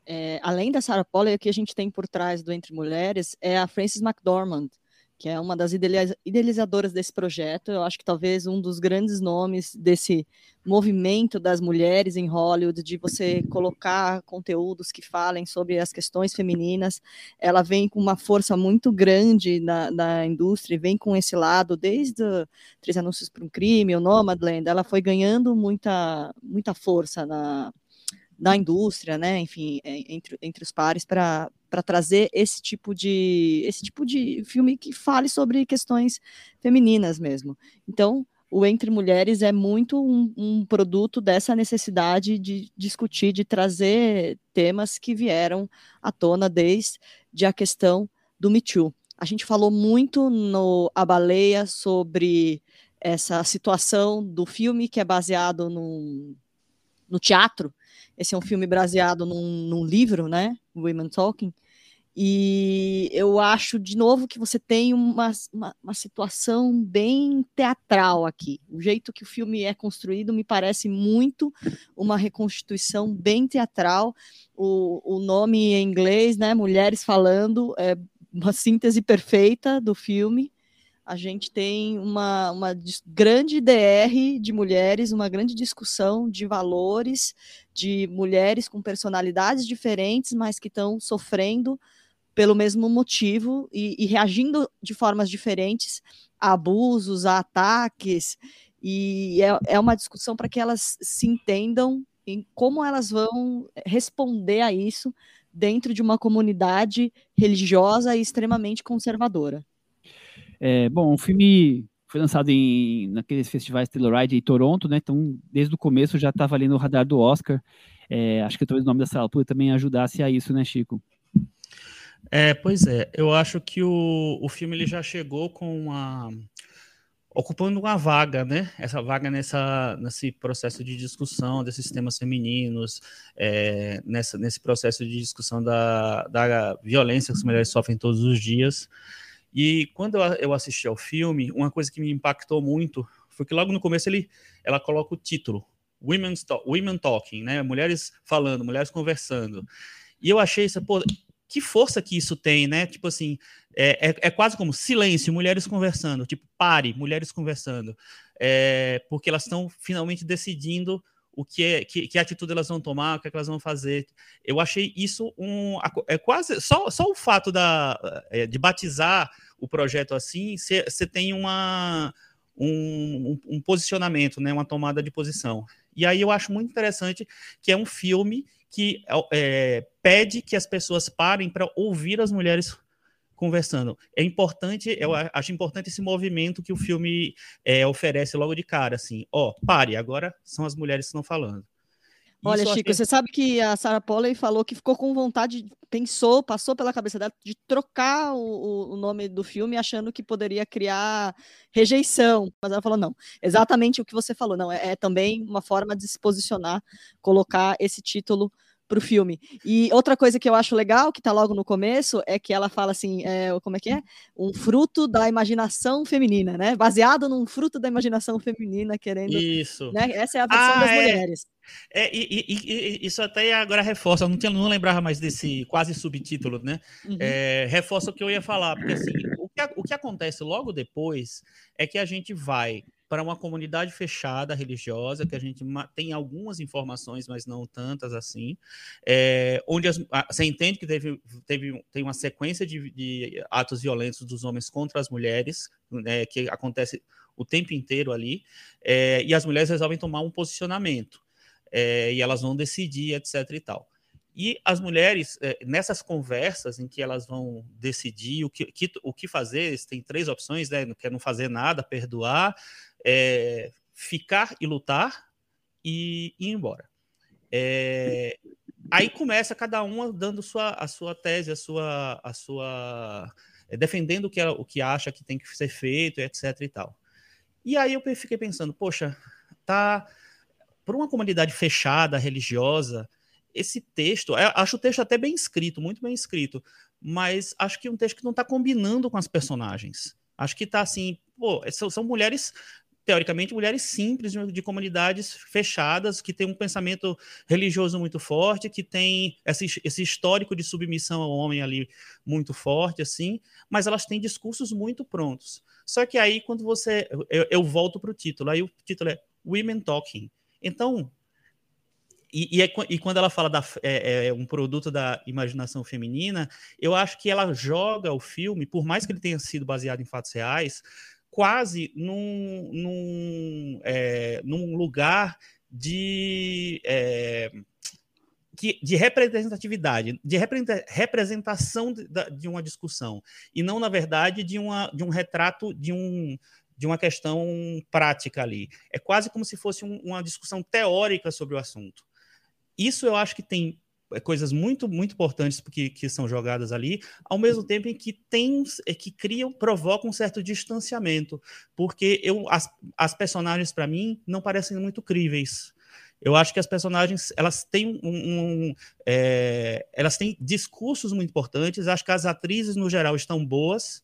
é, além da Sarah Polley, o que a gente tem por trás do Entre Mulheres é a Frances McDormand, que é uma das idealizadoras desse projeto. Eu acho que talvez um dos grandes nomes desse movimento das mulheres em Hollywood, de você colocar conteúdos que falem sobre as questões femininas. Ela vem com uma força muito grande na, na indústria, vem com esse lado, desde Três Anúncios para um Crime, o Nomadland, ela foi ganhando muita, muita força na, na indústria, né? Enfim, entre, entre os pares para para trazer esse tipo de esse tipo de filme que fale sobre questões femininas mesmo. Então, o Entre Mulheres é muito um, um, produto dessa necessidade de discutir, de trazer temas que vieram à tona desde a questão do Me Too. A gente falou muito no A Baleia sobre essa situação do filme que é baseado no, no teatro. Esse é um filme baseado num, num livro, né? Women Talking. E eu acho, de novo, que você tem uma, uma, uma, situação bem teatral aqui. O jeito que o filme é construído me parece muito uma reconstituição bem teatral. O, o nome em inglês, né, Mulheres Falando, é uma síntese perfeita do filme. A gente tem uma, uma grande DR de mulheres, uma grande discussão de valores, de mulheres com personalidades diferentes, mas que estão sofrendo pelo mesmo motivo e, e reagindo de formas diferentes a abusos, a ataques, e é, é uma discussão para que elas se entendam em como elas vão responder a isso dentro de uma comunidade religiosa e extremamente conservadora. É, bom, um filme foi lançado em naqueles festivais Telluride em Toronto, né? Então, desde o começo já estava ali no radar do Oscar. É, acho que talvez o nome dessa altura também ajudasse a isso, né, Chico? É, pois é. Eu acho que o, o filme ele já chegou com uma ocupando uma vaga, né? Essa vaga nessa, nesse processo de discussão desses temas femininos, é, nessa, nesse processo de discussão da, da violência que as mulheres sofrem todos os dias. E quando eu assisti ao filme, uma coisa que me impactou muito foi que logo no começo ele, ela coloca o título, Women, Women Talking, né? Mulheres falando, mulheres conversando. E eu achei isso, pô, que força que isso tem, né? Tipo assim, é, é, é, quase como silêncio, mulheres conversando, tipo, pare, mulheres conversando. É, porque elas estão finalmente decidindo o que, é, que, que, atitude elas vão tomar, o que, é que elas vão fazer. Eu achei isso um. É quase. Só, só o fato da, é, de batizar o projeto assim, você tem uma. Um, um, um, posicionamento, né, uma tomada de posição. E aí eu acho muito interessante que é um filme que é, pede que as pessoas parem para ouvir as mulheres conversando. É importante, eu acho importante esse movimento que o filme é, oferece logo de cara, assim, ó, pare, agora são as mulheres que estão falando. Olha, Isso Chico, você sabe que a Sarah Polley falou que ficou com vontade, pensou, passou pela cabeça dela de trocar o, o, nome do filme, achando que poderia criar rejeição. Mas ela falou: não, exatamente o que você falou, não, é, é também uma forma de se posicionar, colocar esse título para o filme. E outra coisa que eu acho legal, que está logo no começo, é que ela fala assim, é, como é que é? Um fruto da imaginação feminina, né? Baseado num fruto da imaginação feminina, querendo... Isso. Né? Essa é a versão ah, das é. mulheres. É, e, e, e, isso até agora reforça, eu não, tinha, não lembrava mais desse quase subtítulo, né? Uhum. É, reforça o que eu ia falar, porque assim, o que, o que acontece logo depois é que a gente vai para uma comunidade fechada religiosa, que a gente tem algumas informações, mas não tantas assim, é, onde as, você entende que teve, teve tem uma sequência de, de, atos violentos dos homens contra as mulheres, né, que acontece o tempo inteiro ali, é, e as mulheres resolvem tomar um posicionamento, é, e elas vão decidir, etc e tal. E as mulheres, nessas conversas em que elas vão decidir o que, que o que fazer, tem três opções, né? Não quer não fazer nada, perdoar, é, ficar e lutar e ir embora. É, aí começa cada uma dando sua, a sua tese, a sua, a sua é, defendendo o que, o que acha que tem que ser feito, etc. e tal. E aí eu fiquei pensando, poxa, tá por uma comunidade fechada, religiosa, esse texto, acho o texto até bem escrito, muito bem escrito, mas acho que é um texto que não está combinando com as personagens. Acho que está assim, pô, são, são mulheres teoricamente, mulheres simples de comunidades fechadas, que têm um pensamento religioso muito forte, que tem esse, esse histórico de submissão ao homem ali muito forte, assim, mas elas têm discursos muito prontos. Só que aí, quando você. Eu, eu volto para o título, aí o título é Women Talking. Então. E, e, é, e quando ela fala da é, é um produto da imaginação feminina, eu acho que ela joga o filme, por mais que ele tenha sido baseado em fatos reais, quase num, num, é, num lugar de, é, de representatividade, de representação de, de, uma discussão, e não, na verdade, de, uma, de um retrato de um de uma questão prática ali. É quase como se fosse um, uma discussão teórica sobre o assunto. Isso eu acho que tem coisas muito, muito importantes que, que são jogadas ali, ao mesmo tempo em que tem, é, que criam, provocam um certo distanciamento, porque eu, as, as personagens, para mim, não parecem muito críveis. Eu acho que as personagens elas têm um, um é, elas têm discursos muito importantes. Acho que as atrizes no geral estão boas,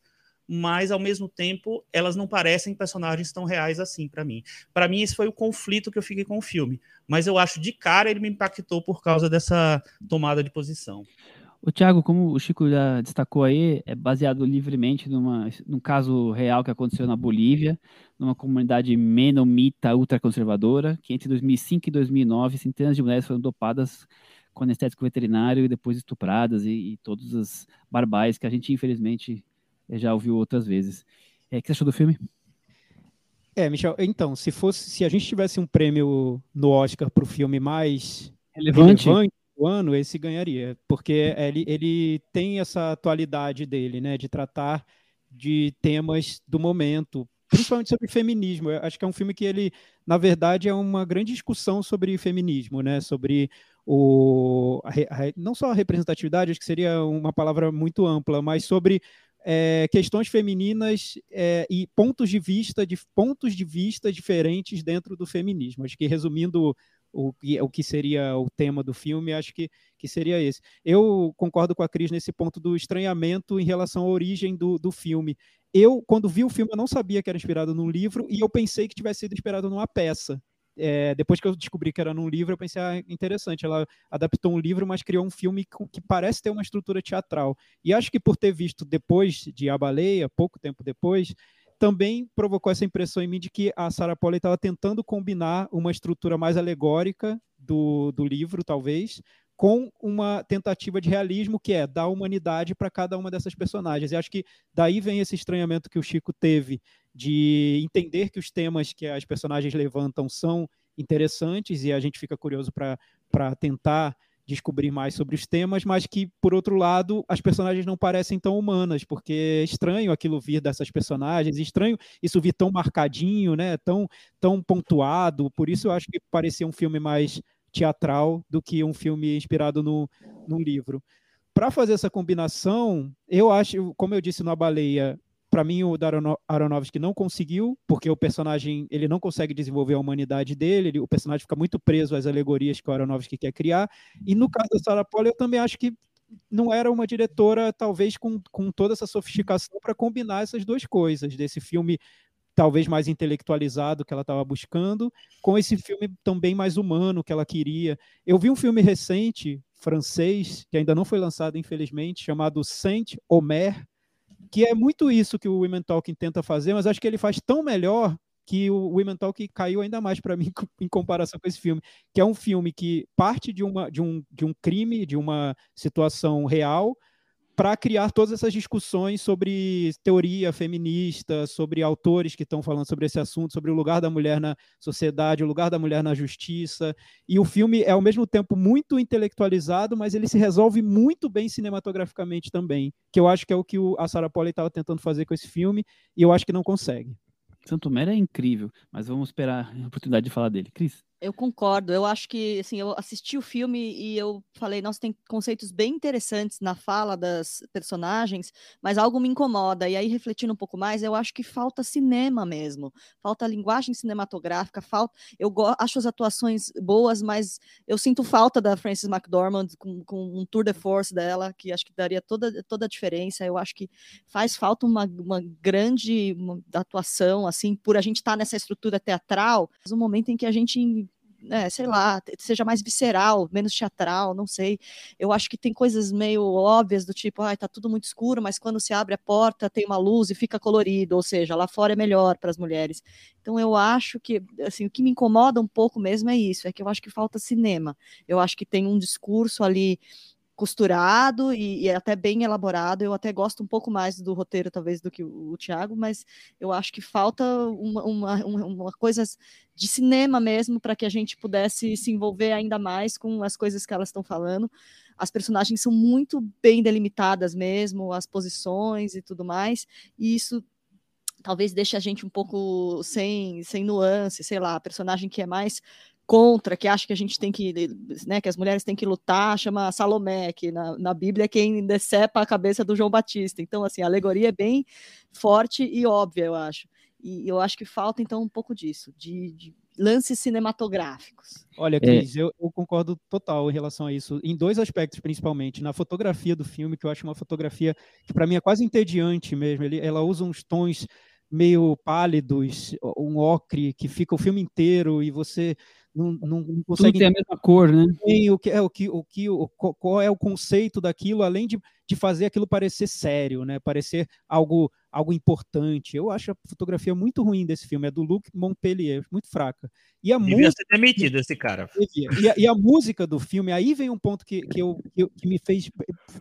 mas ao mesmo tempo elas não parecem personagens tão reais assim para mim. Para mim esse foi o conflito que eu fiquei com o filme, mas eu acho de cara ele me impactou por causa dessa tomada de posição. O Thiago, como o Chico já destacou aí, é baseado livremente numa, num caso real que aconteceu na Bolívia, numa comunidade menomita ultraconservadora, que entre 2005 e 2009 centenas de mulheres foram dopadas com anestésico veterinário e depois estupradas e, e todas as barbáries que a gente infelizmente já ouviu outras vezes. É, o que você achou do filme? É, Michel, então, se fosse, se a gente tivesse um prêmio no Oscar para o filme mais relevante, relevante do ano, esse ganharia, porque ele, ele tem essa atualidade dele, né, de tratar de temas do momento, principalmente sobre feminismo. Eu acho que é um filme que ele, na verdade, é uma grande discussão sobre feminismo, né? Sobre o, a, a, não só a representatividade, acho que seria uma palavra muito ampla, mas sobre é, questões femininas é, e pontos de vista de pontos de vista diferentes dentro do feminismo. Acho que resumindo o, o que seria o tema do filme, acho que, que seria esse. Eu concordo com a Cris nesse ponto do estranhamento em relação à origem do, do filme. Eu, quando vi o filme, eu não sabia que era inspirado num livro e eu pensei que tivesse sido inspirado numa peça. É, depois que eu descobri que era num livro, eu pensei, ah, interessante, ela adaptou um livro, mas criou um filme que parece ter uma estrutura teatral. E acho que por ter visto depois de A Baleia, pouco tempo depois, também provocou essa impressão em mim de que a Sarah Polley estava tentando combinar uma estrutura mais alegórica do, do livro, talvez, com uma tentativa de realismo que é dar humanidade para cada uma dessas personagens. E acho que daí vem esse estranhamento que o Chico teve de entender que os temas que as personagens levantam são interessantes e a gente fica curioso para tentar descobrir mais sobre os temas, mas que, por outro lado, as personagens não parecem tão humanas, porque é estranho aquilo vir dessas personagens, estranho isso vir tão marcadinho, né, tão, tão pontuado, por isso eu acho que parecia um filme mais teatral do que um filme inspirado no, no livro. Para fazer essa combinação, eu acho, como eu disse na Baleia, para mim o Darren Aronofsky não conseguiu, porque o personagem ele não consegue desenvolver a humanidade dele, ele, o personagem fica muito preso às alegorias que o Aronofsky quer criar. E no caso da Sarah Polley, eu também acho que não era uma diretora, talvez, com, com toda essa sofisticação para combinar essas duas coisas, desse filme talvez mais intelectualizado que ela estava buscando, com esse filme também mais humano que ela queria. Eu vi um filme recente, francês, que ainda não foi lançado, infelizmente, chamado Saint-Omer, que é muito isso que o Women Talking tenta fazer, mas acho que ele faz tão melhor que o Women Talk caiu ainda mais para mim em comparação com esse filme, que é um filme que parte de, uma, de, um, de um crime, de uma situação real, para criar todas essas discussões sobre teoria feminista, sobre autores que estão falando sobre esse assunto, sobre o lugar da mulher na sociedade, o lugar da mulher na justiça. E o filme é ao mesmo tempo muito intelectualizado, mas ele se resolve muito bem cinematograficamente também, que eu acho que é o que a Sarah Polley estava tentando fazer com esse filme, e eu acho que não consegue. Santo Mera é incrível, mas vamos esperar a oportunidade de falar dele. Cris? Eu concordo. Eu acho que, assim, eu assisti o filme e eu falei, nossa, tem conceitos bem interessantes na fala das personagens, mas algo me incomoda. E aí, refletindo um pouco mais, eu acho que falta cinema mesmo. Falta linguagem cinematográfica, falta. Eu acho as atuações boas, mas eu sinto falta da Frances McDormand com, com um tour de force dela, que acho que daria toda, toda a diferença. Eu acho que faz falta uma, uma grande atuação, assim, por a gente estar tá nessa estrutura teatral, no momento em que a gente né, sei lá, seja mais visceral, menos teatral, não sei. Eu acho que tem coisas meio óbvias do tipo, ai, tá tudo muito escuro, mas quando se abre a porta tem uma luz e fica colorido, ou seja, lá fora é melhor para as mulheres. Então eu acho que, assim, o que me incomoda um pouco mesmo é isso, é que eu acho que falta cinema. Eu acho que tem um discurso ali costurado e, e, até bem elaborado. Eu até gosto um pouco mais do roteiro, talvez, do que o, o Thiago, mas eu acho que falta uma, uma, uma coisa de cinema mesmo para que a gente pudesse se envolver ainda mais com as coisas que elas estão falando. As personagens são muito bem delimitadas mesmo, as posições e tudo mais, e isso talvez deixe a gente um pouco sem, sem nuance, sei lá, a personagem que é mais contra, que acha que a gente tem que, né, que as mulheres têm que lutar, chama Salomé, que na, na Bíblia é quem decepa a cabeça do João Batista. Então, assim, a alegoria é bem forte e óbvia, eu acho. E eu acho que falta, então, um pouco disso, de, de lances cinematográficos. Olha, é. Cris, é. eu, eu, concordo total em relação a isso, em dois aspectos principalmente. Na fotografia do filme, que eu acho uma fotografia que para mim é quase entediante mesmo. Ele, ela usa uns tons meio pálidos, um ocre que fica o filme inteiro e você não, não, não consegue. Tudo tem a mesma cor, né? O que é o que o que o, qual é o conceito daquilo, além de, de fazer aquilo parecer sério, né? Parecer algo algo importante. Eu acho a fotografia muito ruim desse filme, é do Luc Montpellier, muito fraca. E a Devia música, ser demitido esse cara. E a, e a, música do filme, aí vem um ponto que, que, eu, que, que me fez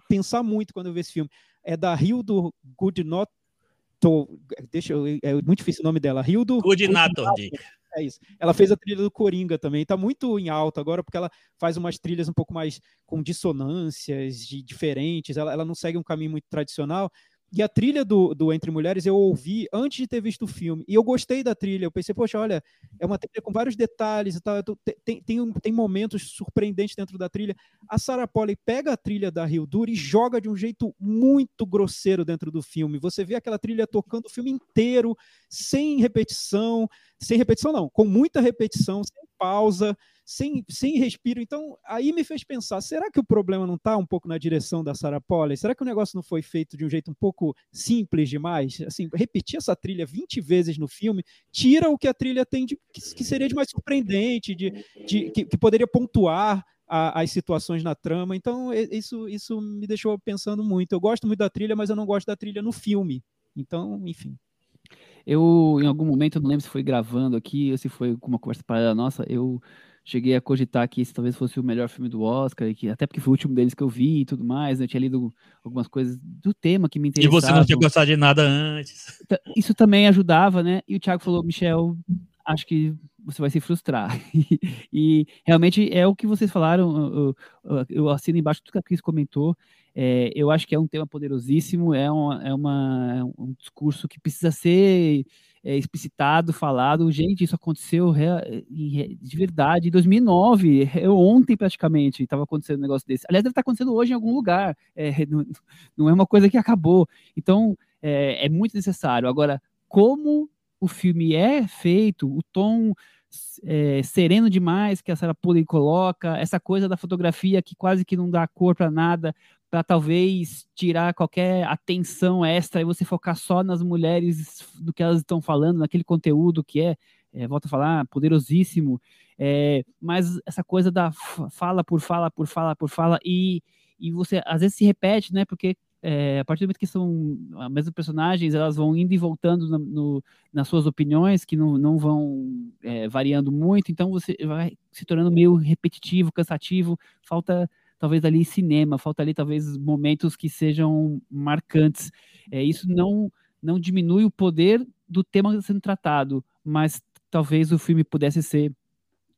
pensar muito quando eu vi esse filme. É da Rio do Goodnot deixa eu, é muito difícil o nome dela, Hildo Good é isso. Ela fez a trilha do Coringa também. Tá muito em alta agora, porque ela faz umas trilhas um pouco mais com dissonâncias de, diferentes. Ela, ela não segue um caminho muito tradicional. E a trilha do, do Entre Mulheres eu ouvi antes de ter visto o filme. E eu gostei da trilha. Eu pensei, poxa, olha, é uma trilha com vários detalhes e tal. Tem, tem, tem momentos surpreendentes dentro da trilha. A Sarah Polley pega a trilha da Rio Dur e joga de um jeito muito grosseiro dentro do filme. Você vê aquela trilha tocando o filme inteiro, sem repetição. Sem repetição, não, com muita repetição, sem pausa sem, sem respiro. Então, aí me fez pensar: será que o problema não está um pouco na direção da Sarah Polley? Será que o negócio não foi feito de um jeito um pouco simples demais? Assim, repetir essa trilha 20 vezes no filme tira o que a trilha tem de que, que seria de mais surpreendente, de, de que, que poderia pontuar as situações na trama. Então, isso, isso me deixou pensando muito. Eu gosto muito da trilha, mas eu não gosto da trilha no filme. Então, enfim. Eu, em algum momento, eu não lembro se foi gravando aqui ou se foi com uma conversa paralela nossa, eu cheguei a cogitar que esse talvez fosse o melhor filme do Oscar, que, até porque foi o último deles que eu vi e tudo mais, né? eu tinha lido algumas coisas do tema que me interessavam. E você não tinha gostado de nada antes. Isso também ajudava, né? E o Thiago falou, Michel, acho que você vai se frustrar. e, realmente é o que vocês falaram, eu, eu assino embaixo tudo que a Cris comentou, é, eu acho que é um tema poderosíssimo, é, uma, é uma, é um discurso que precisa ser é, explicitado, falado. Gente, isso aconteceu de verdade em 2009, é, ontem praticamente estava acontecendo um negócio desse. Aliás, deve estar acontecendo hoje em algum lugar, é, não, não, é uma coisa que acabou. Então, é, é muito necessário. Agora, como o filme é feito, o tom é, sereno demais que a Sarah Polley coloca, essa coisa da fotografia que quase que não dá cor para nada, para talvez tirar qualquer atenção extra e você focar só nas mulheres, do que elas estão falando, naquele conteúdo que é, é volto a falar, poderosíssimo, é, mas essa coisa da fala por fala por fala por fala e, e você às vezes se repete, né? Porque é, a partir do momento que são as mesmas personagens, elas vão indo e voltando no, no, nas suas opiniões, que não, não vão é, variando muito, então você vai se tornando meio repetitivo, cansativo, falta talvez ali cinema, falta ali talvez momentos que sejam marcantes. É, isso não, não diminui o poder do tema sendo tratado, mas talvez o filme pudesse ser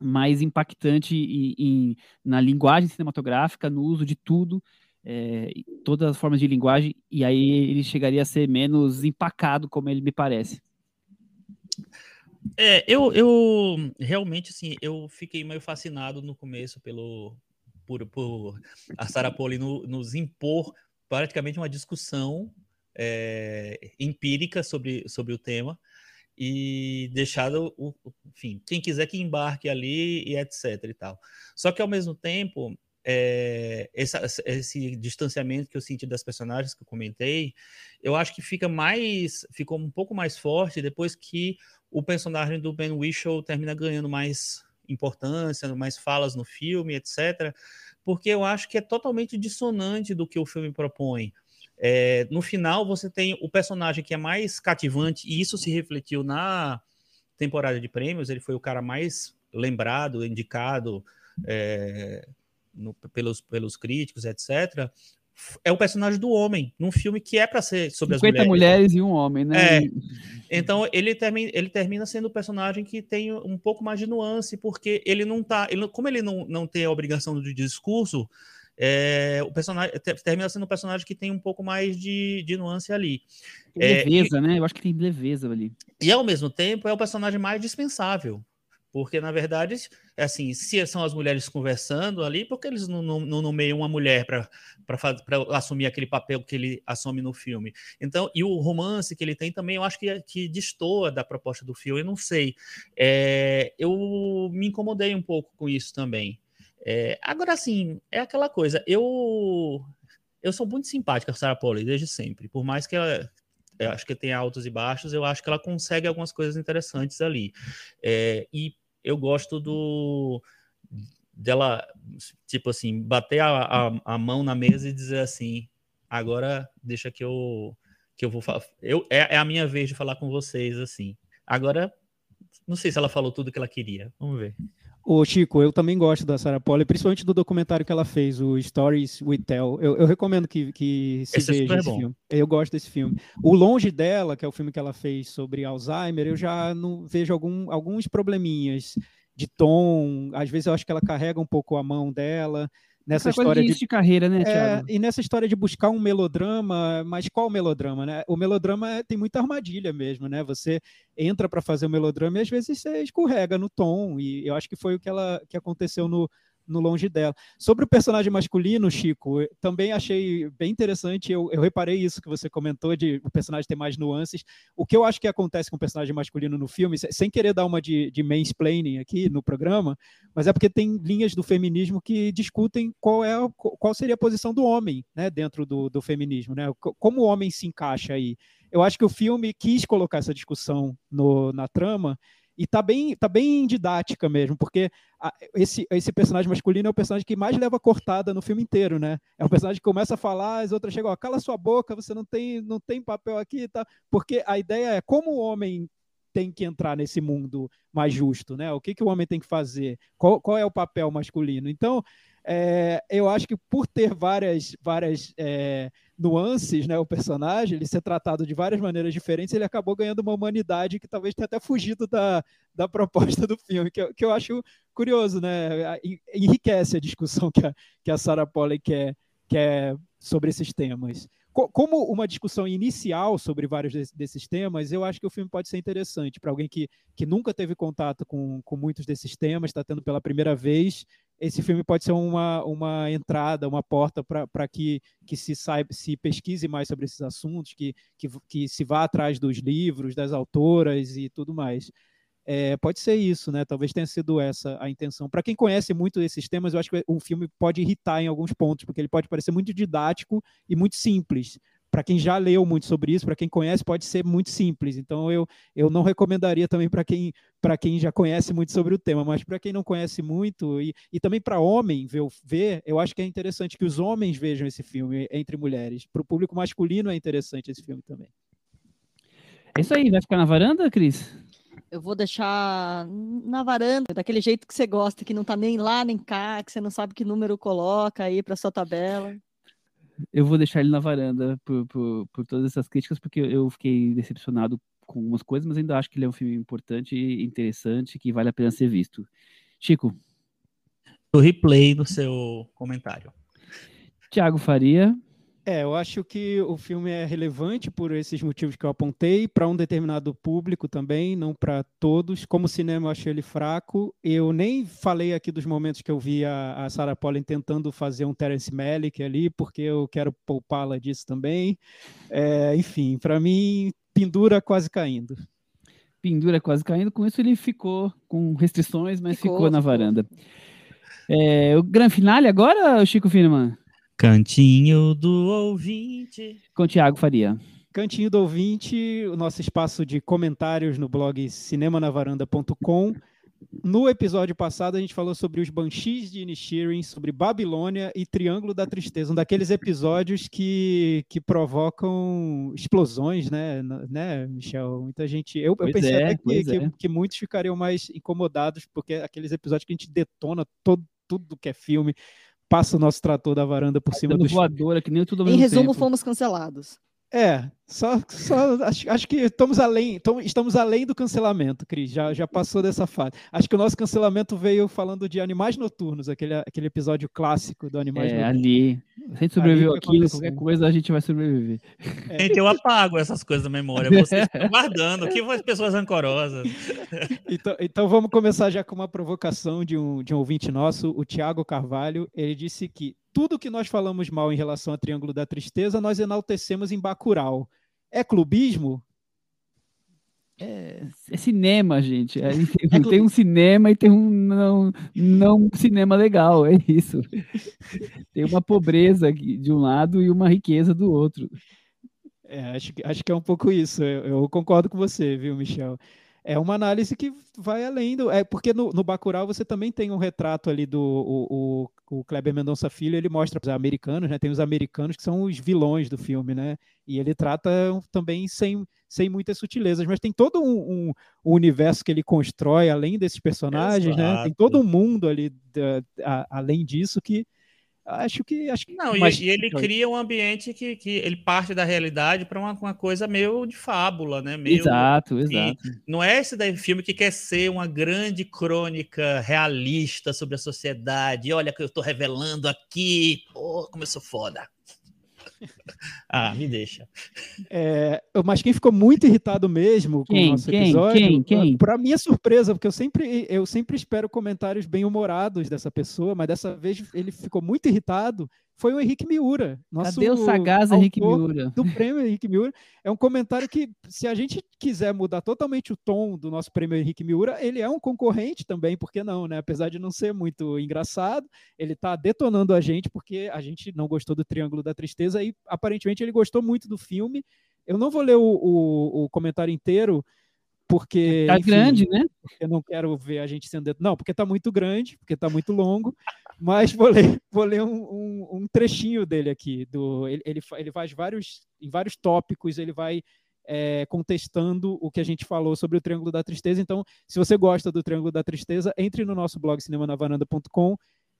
mais impactante em, em, na linguagem cinematográfica, no uso de tudo, é, todas as formas de linguagem, e aí ele chegaria a ser menos empacado, como ele me parece. É, eu, eu realmente, assim, eu fiquei meio fascinado no começo pelo, por, por a Sarah Poli no, nos impor praticamente uma discussão é, empírica sobre, sobre o tema e deixado o, enfim, quem quiser que embarque ali e etc e tal. Só que ao mesmo tempo, é, essa, esse distanciamento que eu senti das personagens que eu comentei, eu acho que fica mais, ficou um pouco mais forte depois que o personagem do Ben Whishaw termina ganhando mais importância, mais falas no filme, etc. Porque eu acho que é totalmente dissonante do que o filme propõe. É, no final, você tem o personagem que é mais cativante, e isso se refletiu na temporada de prêmios. Ele foi o cara mais lembrado, indicado é, no, pelos, pelos críticos, etc é o personagem do homem, num filme que é para ser sobre 50 as mulheres. mulheres e um homem, né? É. Então ele termina, ele termina sendo o personagem que tem um pouco mais de nuance, porque ele não tá. Ele, como ele não, não tem a obrigação de discurso, é, o personagem termina sendo um personagem que tem um pouco mais de, de nuance ali. Tem leveza, é, né? Eu acho que tem leveza ali. E ao mesmo tempo é o personagem mais dispensável. Porque, na verdade, é assim, se são as mulheres conversando ali, porque eles não, não, não nomeiam uma mulher para assumir aquele papel que ele assume no filme? Então, e o romance que ele tem também, eu acho que, que destoa da proposta do filme, eu não sei. É, eu me incomodei um pouco com isso também. É, agora, sim, é aquela coisa, eu eu sou muito simpática a Sarah Polley desde sempre, por mais que ela acho que tem altos e baixos, eu acho que ela consegue algumas coisas interessantes ali. É, e eu gosto do dela, tipo assim, bater a, a, a, mão na mesa e dizer assim, agora deixa que eu que eu vou. Eu, é, é a minha vez de falar com vocês, assim. Agora, não sei se ela falou tudo que ela queria. Vamos ver. Ô Chico, eu também gosto da Sarah Polley, principalmente do documentário que ela fez, o Stories We Tell. Eu, eu recomendo que, que se esse veja é esse bom. filme. Eu gosto desse filme. O Longe dela, que é o filme que ela fez sobre Alzheimer, eu já não vejo algum, alguns probleminhas de tom. Às vezes eu acho que ela carrega um pouco a mão dela. Nessa Essa história de, de carreira, né, é, e nessa história de buscar um melodrama, mas qual melodrama, né? O melodrama é- tem muita armadilha mesmo, né? Você entra para fazer o melodrama e às vezes você escorrega no tom, e eu acho que foi o que, ela, que aconteceu no, no Longe dela. Sobre o personagem masculino, Chico, também achei bem interessante, eu, eu reparei isso que você comentou, de o personagem ter mais nuances. O que eu acho que acontece com o personagem masculino no filme, se- sem querer dar uma de, de mansplaining aqui no programa, mas é porque tem linhas do feminismo que discutem qual é qual seria a posição do homem né, dentro do, do feminismo, né? Co- Como o homem se encaixa aí. Eu acho que o filme quis colocar essa discussão no- na trama e tá bem, tá bem didática mesmo, porque a- esse, esse personagem masculino é o personagem que mais leva cortada no filme inteiro, né? É o personagem que começa a falar, as outras chegam, ó, cala sua boca, você não tem, não tem papel aqui, tá? Porque a ideia é como o homem tem que entrar nesse mundo mais justo, né? O que, que o homem tem que fazer? Qual, qual é o papel masculino? Então, é, eu acho que por ter várias, várias é, nuances, né, o personagem, ele ser tratado de várias maneiras diferentes, ele acabou ganhando uma humanidade que talvez tenha até fugido da, da proposta do filme, que eu, que eu acho curioso, né? En- Enriquece a discussão que a, que a Sarah Polley quer, quer sobre esses temas. Co- Como uma discussão inicial sobre vários des- desses temas, eu acho que o filme pode ser interessante para alguém que, que nunca teve contato com, com muitos desses temas, está tendo pela primeira vez. Esse filme pode ser uma, uma entrada, uma porta para que, que se saiba, se pesquise mais sobre esses assuntos, que, que, que se vá atrás dos livros, das autoras e tudo mais. É, pode ser isso, né? Talvez tenha sido essa a intenção. Para quem conhece muito esses temas, eu acho que o filme pode irritar em alguns pontos, porque ele pode parecer muito didático e muito simples. Para quem já leu muito sobre isso, para quem conhece, pode ser muito simples. Então, eu, eu não recomendaria também para quem, para quem já conhece muito sobre o tema, mas para quem não conhece muito, e, e também para homem ver, ver, eu acho que é interessante que os homens vejam esse filme entre mulheres. Para o público masculino é interessante esse filme também. É isso aí, vai ficar na varanda, Cris? Eu vou deixar na varanda, daquele jeito que você gosta, que não tá nem lá nem cá, que você não sabe que número coloca aí para sua tabela. Eu vou deixar ele na varanda por, por, por todas essas críticas, porque eu fiquei decepcionado com algumas coisas, mas ainda acho que ele é um filme importante e interessante, que vale a pena ser visto. Chico, O replay do seu comentário. Thiago Faria, É, eu acho que o filme é relevante por esses motivos que eu apontei, para um determinado público também, não para todos. Como cinema, eu achei ele fraco. Eu nem falei aqui dos momentos que eu vi a, a Sarah Polley tentando fazer um Terence Malick ali, porque eu quero poupá-la disso também. É, enfim, para mim, pendura quase caindo. pendura quase caindo, com isso ele ficou com restrições, mas ficou, Ficou, na varanda. É, o grande finale agora, Chico Firman, Cantinho do ouvinte. com o Thiago Faria. Cantinho do Ouvinte, o nosso espaço de comentários no blog cinemanavaranda.com. No episódio passado, a gente falou sobre os Banshees de Inisherin, sobre Babilônia e Triângulo da Tristeza, um daqueles episódios que, que provocam explosões, né, né, Michel? Muita gente. Eu, eu pensei é, até que, que, é. que muitos ficariam mais incomodados, porque é aqueles episódios que a gente detona todo, tudo que é filme, passa o nosso trator da varanda por cima Dando dos voadora, que nem tudo ao Em resumo, tempo. fomos cancelados. É, só, só acho, acho que estamos além, estamos além do cancelamento, Cris. Já, já passou dessa fase. Acho que o nosso cancelamento veio falando de Animais Noturnos, aquele, aquele episódio clássico do Animais É, Noturnos. ali. Se a gente sobreviveu que aquilo, aconteceu. qualquer coisa a gente vai sobreviver. Gente, eu apago essas coisas da memória. Vocês estão guardando. Que as pessoas rancorosas. Então, então vamos começar já com uma provocação de um, de um ouvinte nosso, o Tiago Carvalho. Ele disse que tudo que nós falamos mal em relação a Triângulo da Tristeza, nós enaltecemos em Bacurau. É clubismo? É, é cinema, gente. É, tem, tem um cinema e tem um não, não cinema legal, é isso. Tem uma pobreza de um lado e uma riqueza do outro. É, acho, que- acho que é um pouco isso. Eu, eu concordo com você, viu, Michel? É uma análise que vai além do. É porque no, no Bacurau você também tem um retrato ali do. O, o, o Kleber Mendonça Filho, ele mostra os americanos, né? Tem os americanos que são os vilões do filme, né? E ele trata também sem, sem muitas sutilezas, mas tem todo um, um- um universo que ele constrói além desses personagens, né? Tem Exato. todo um mundo ali da- a- além disso que Acho que. Acho que não, mas, e, ele cria um ambiente que, que ele parte da realidade para uma, uma, coisa meio de fábula, né? Meio, exato, exato. Não é esse daí filme que quer ser uma grande crônica realista sobre a sociedade. Olha que eu estou revelando aqui. Pô, como eu sou foda. ah, me deixa. É, mas quem ficou muito irritado mesmo com quem, o nosso quem, episódio, quem, quem? para minha surpresa, porque eu sempre, eu sempre espero comentários bem humorados dessa pessoa, mas dessa vez ele ficou muito irritado foi o Henrique Miura. Nosso Cadê o sagaz Henrique Miura? Do prêmio Henrique Miura. É um comentário que, se a gente quiser mudar totalmente o tom do nosso prêmio Henrique Miura, ele é um concorrente também, por que não, né? Apesar de não ser muito engraçado, ele está detonando a gente porque a gente não gostou do Triângulo da Tristeza e aparentemente ele gostou muito do filme. Eu não vou ler o, o, o comentário inteiro, porque. Tá enfim, grande, né? Eu não quero ver a gente sendo. Não, porque tá muito grande, porque tá muito longo. mas vou ler, vou ler um, um, um trechinho dele aqui. Do, ele, ele, ele faz vários. Em vários tópicos, ele vai é, contestando o que a gente falou sobre o Triângulo da Tristeza. Então, se você gosta do Triângulo da Tristeza, entre no nosso blog cinemanavaranda.com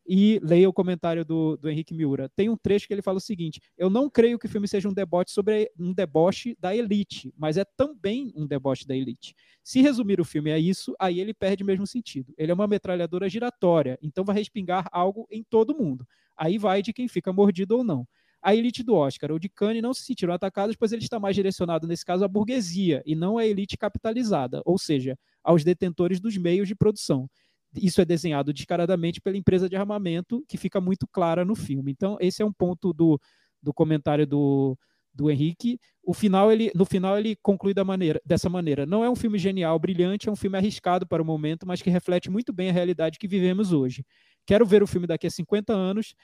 e leia o comentário do, do Henrique Miura. Tem um trecho que ele fala o seguinte: Eu não creio que o filme seja um deboche sobre um deboche da elite, mas é também um deboche da elite. Se resumir o filme a isso, aí ele perde o mesmo sentido. Ele é uma metralhadora giratória, então vai respingar algo em todo mundo. Aí vai de quem fica mordido ou não. A elite do Oscar ou de Cannes não se sentiram atacados, pois ele está mais direcionado, nesse caso, à burguesia e não à elite capitalizada, ou seja, aos detentores dos meios de produção isso é desenhado descaradamente pela empresa de armamento, que fica muito clara no filme. Então, esse é um ponto do, do comentário do, do Henrique. O final ele, no final ele conclui da maneira, dessa maneira. Não é um filme genial, brilhante, é um filme arriscado para o momento, mas que reflete muito bem a realidade que vivemos hoje. Quero ver o filme daqui a 50 anos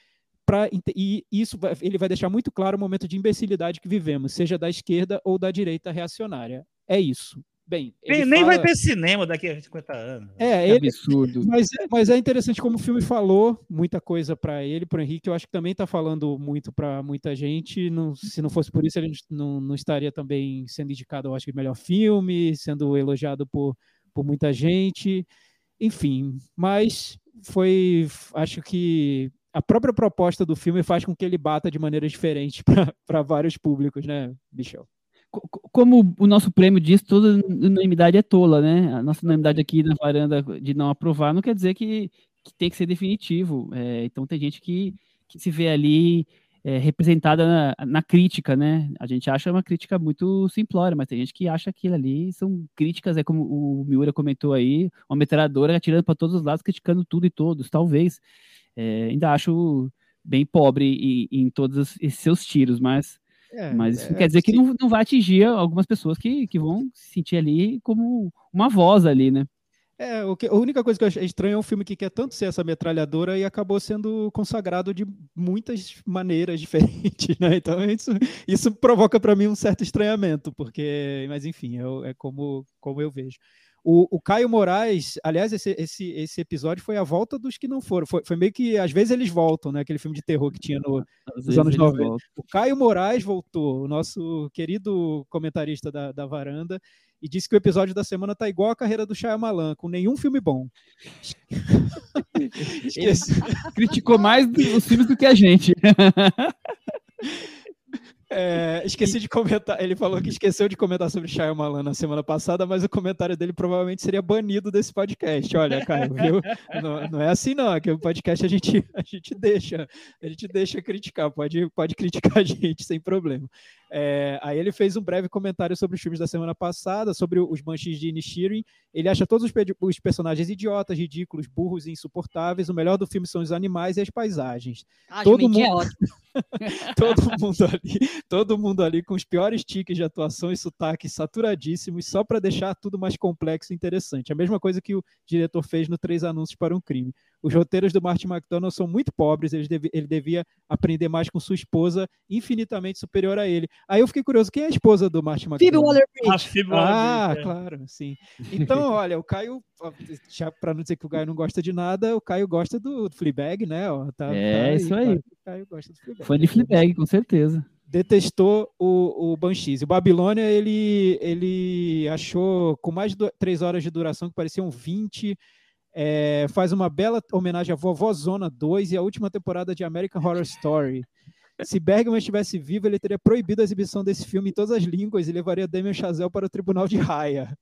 pra, e isso ele vai deixar muito claro o momento de imbecilidade que vivemos, seja da esquerda ou da direita reacionária. É isso. Bem, nem, nem vai ter cinema daqui a 50 anos. É, é ele, absurdo. Mas, é, mas é interessante como o filme falou muita coisa para ele, para o Henrique. Eu acho que também está falando muito para muita gente. Não, se não fosse por isso, ele não, não estaria também sendo indicado, eu acho que melhor filme, sendo elogiado por, por muita gente. Enfim, mas foi, acho que a própria proposta do filme faz com que ele bata de maneira diferente para vários públicos, né, Michel? Como o nosso prêmio diz, toda unanimidade é tola, né? A nossa unanimidade aqui na varanda de não aprovar não quer dizer que, que tem que ser definitivo. É, então tem gente que, que se vê ali é, representada na, na, crítica, né? A gente acha uma crítica muito simplória, mas tem gente que acha aquilo ali são críticas, é como o Miura comentou aí, uma metralhadora atirando para todos os lados, criticando tudo e todos, talvez. É, ainda acho bem pobre em, em todos esses seus tiros, mas é, Mas isso é, quer dizer que não, não vai atingir algumas pessoas que, que vão se sentir ali como uma voz ali, né? É, o que, a única coisa que eu acho estranho é um filme que quer tanto ser essa metralhadora e acabou sendo consagrado de muitas maneiras diferentes, né? Então isso, isso provoca para mim um certo estranhamento, porque, mas enfim, é, é como, como eu vejo. O, o, Caio Moraes, aliás, esse, esse, esse episódio foi a volta dos que não foram. Foi, foi meio que, às vezes, eles voltam, né? Aquele filme de terror que tinha no, nos anos 90. Voltam. O Caio Moraes voltou, o nosso querido comentarista da, da varanda, e disse que o episódio da semana tá igual a carreira do Shyamalan, com nenhum filme bom. Criticou mais os filmes do que a gente. É, esqueci de comentar. Ele falou que esqueceu de comentar sobre Shyamalan na semana passada, mas o comentário dele provavelmente seria banido desse podcast. Olha, Caio, viu? Não, não é assim não. Aqui o podcast a gente, a gente deixa, a gente deixa criticar. Pode, pode criticar a gente sem problema. É, aí ele fez um breve comentário sobre os filmes da semana passada, sobre os Banshees de Inishirin. Ele acha todos os, os, personagens idiotas, ridículos, burros e insuportáveis. O melhor do filme são os animais e as paisagens. Ah, todo mundo... é todo mundo ali, todo mundo ali com os piores tiques de atuação e sotaques saturadíssimos, só para deixar tudo mais complexo e interessante. A mesma coisa que o diretor fez no Três Anúncios para um Crime. Os roteiros do Martin McDonald são muito pobres, ele, deve, ele devia aprender mais com sua esposa, infinitamente superior a ele. Aí eu fiquei curioso, quem é a esposa do Martin McDonald? Phoebe Waller-Bridge. Ah, ah claro, sim. Então, olha, o Caio, para não dizer que o Caio não gosta de nada, o Caio gosta do, Fleabag, né? Ó, tá, é, tá isso aí. O Caio gosta do Fleabag. Foi de Fleabag, com certeza detestou o, o Banshees. O Babilônia, ele, ele achou com mais de três horas de duração, que pareciam 20, é, faz uma bela homenagem à Vovó Zona 2 e à última temporada de American Horror Story. Se Bergman estivesse vivo, ele teria proibido a exibição desse filme em todas as línguas e levaria Damien Chazelle para o tribunal de Raia.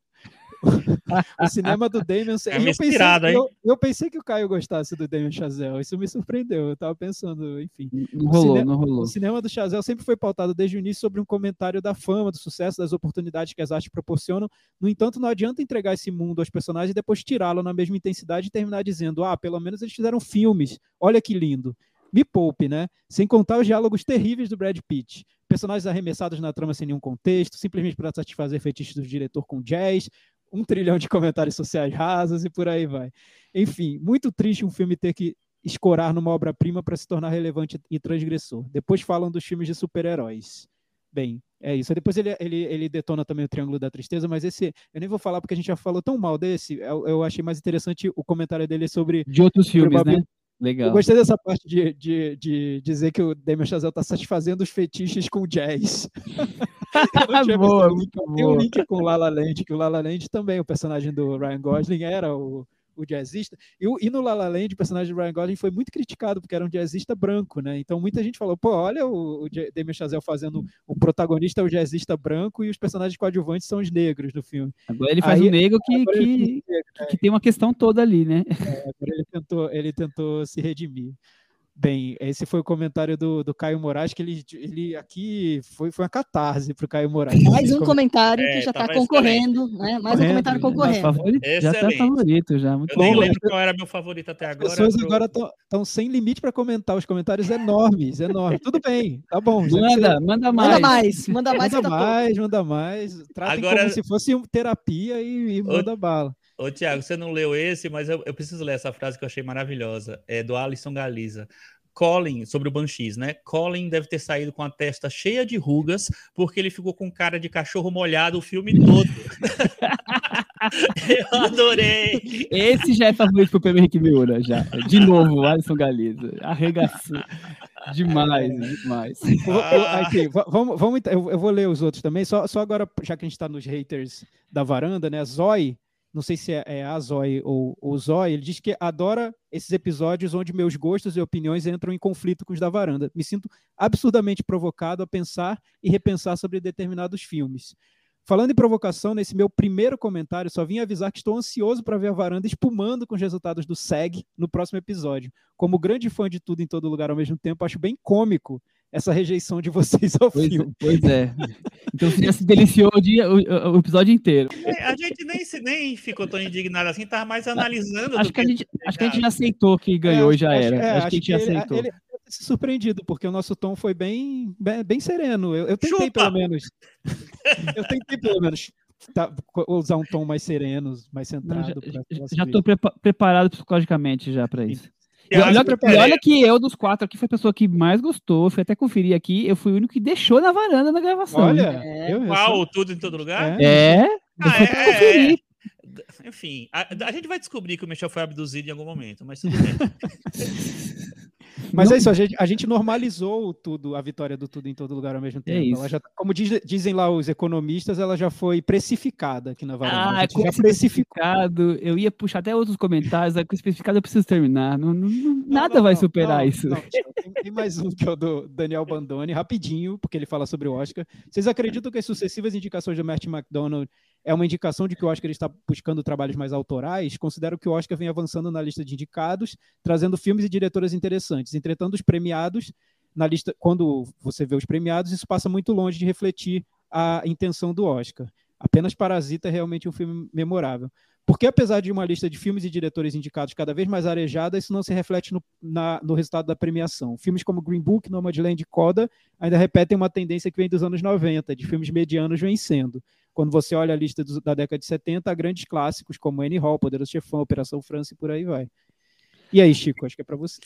o cinema do Damien. É eu, pensei, inspirado, hein? eu, eu pensei que o Caio gostasse do Damien Chazelle. Isso me surpreendeu. Eu tava pensando, enfim. Não O rolou, cine- não rolou. O cinema do Chazelle sempre foi pautado desde o início sobre um comentário da fama, do sucesso, das oportunidades que as artes proporcionam. No entanto, não adianta entregar esse mundo aos personagens e depois tirá-lo na mesma intensidade e terminar dizendo: ah, pelo menos eles fizeram filmes, olha que lindo. Me poupe, né? Sem contar os diálogos terríveis do Brad Pitt. Personagens arremessados na trama sem nenhum contexto, simplesmente para satisfazer fetiches do diretor com jazz, um trilhão de comentários sociais rasos e por aí vai. Enfim, muito triste um filme ter que escorar numa obra-prima para se tornar relevante e transgressor. Depois falam dos filmes de super-heróis. Bem, é isso. Depois ele, ele, ele detona também o Triângulo da Tristeza, mas esse eu nem vou falar porque a gente já falou tão mal desse. Eu, eu achei mais interessante o comentário dele sobre. De outros filmes, né? Legal. Eu gostei dessa parte de, de, de dizer que o Damien Chazelle está satisfazendo os fetiches com jazz. Boa, muito tem um boa. link com o La La Land, que o La La Land também, o personagem do Ryan Gosling era o, o jazzista. E, e no La La Land, o personagem do Ryan Gosling foi muito criticado, porque era um jazzista branco, né? Então muita gente falou, pô, olha o, o Damien Chazelle fazendo o protagonista é o jazzista branco e os personagens coadjuvantes são os negros do filme. Agora ele faz Aí- um negro que, que, que- que tem uma questão toda ali, né? Agora ele tentou, ele tentou se redimir. Bem, esse foi o comentário do, do Caio Moraes, que ele, ele aqui foi, foi uma catarse para o Caio Moraes. Mais um comentário É, que já está concorrendo, né? Mais um comentário né? concorrendo. Favorito, já tá Excelente. favorito, já. Muito Eu nem bom. lembro qual era meu favorito até As agora. pessoas pro- agora estão sem limite para comentar, os comentários enormes, enormes. Tudo bem, tá bom. que você- Manda, manda mais. Manda mais, manda mais Manda que tá mais, manda mais. Tratem Agora- como se fosse uma terapia e, e manda bala. Ô, Tiago, você não leu esse, mas eu, eu preciso ler essa frase que eu achei maravilhosa. É do Alisson Galiza. Colin, sobre o Banshees, né? Colin deve ter saído com a testa cheia de rugas, porque ele ficou com cara de cachorro molhado o filme todo. eu adorei. Esse já é favorito pro Pedro Henrique Miura, já. De novo, Alisson Galiza. Arregaçou. Demais, demais. Eu vou- eu- Ah. aqui, va- vamos, vamos, eu, eu vou ler os outros também, só, só agora, já que a gente está nos haters da varanda, né? Zoe, não sei se é, é a Zoe ou o Zoe, ele diz que adora esses episódios onde meus gostos e opiniões entram em conflito com os da varanda. Me sinto absurdamente provocado a pensar e repensar sobre determinados filmes. Falando em provocação, nesse meu primeiro comentário, só vim avisar que estou ansioso para ver a varanda espumando com os resultados do SEG no próximo episódio. Como grande fã de tudo em todo lugar ao mesmo tempo, acho bem cômico essa rejeição de vocês ao Pois, filme. pois é. Então você já se deliciou o, dia, o, o- episódio inteiro. É, A gente nem, se- nem ficou tão indignado assim, tava mais analisando. Acho do que, a gente, acho que a gente já aceitou que É, ganhou e acho- já acho- era. é, acho, que a gente já ele- aceitou. Ele, se surpreendido, porque o nosso tom foi bem, bem, bem sereno. Eu, eu tentei, Chupa! pelo menos. eu tentei, pelo menos, tá- usar um tom mais sereno, mais Não, centrado. já pra- já estou preparado psicologicamente já para isso. E Eu olha, e olha que eu, dos quatro aqui, foi a pessoa que mais gostou. Fui até conferir aqui. Eu fui o único que deixou na varanda na gravação. Olha, É. eu, eu Qual? sou- Tudo em todo lugar? É. É, Ah, fui até é, conferir. Enfim, a, a gente vai descobrir que o Michel foi abduzido em algum momento, mas tudo bem. Mas Não- é isso, a gente, a gente normalizou tudo, a vitória do tudo em todo lugar ao mesmo tempo. isso. Ela já, tá- como diz- dizem lá os economistas, ela já foi precificada aqui na varanda. Ah, gente com especificado, eu ia puxar até outros comentários, aí com especificado eu preciso terminar. Não, não- não- nada vai superar isso. tem, tem mais um que é o do Daniel Bandone, rapidinho, porque ele fala sobre o Oscar. Vocês acreditam que as sucessivas indicações do Matt McDonald é uma indicação de que o Oscar está buscando trabalhos mais autorais? Considero que o Oscar vem avançando na lista de indicados, trazendo filmes e diretoras interessantes. Entretanto, os premiados, na lista, quando você vê os premiados, isso passa muito longe de refletir a intenção do Oscar. Apenas Parasita é realmente um filme memorável. Porque apesar de uma lista de filmes e diretores indicados cada vez mais arejada, isso não se reflete no, na- no resultado da premiação. Filmes como Green Book, Nomadland e Coda ainda repetem uma tendência que vem dos anos 90, de filmes medianos vencendo. Quando você olha a lista dos- da década de 70, há grandes clássicos como Annie Hall, Poderoso Chefão, Operação França e por aí vai. E aí, Chico, acho que é para você.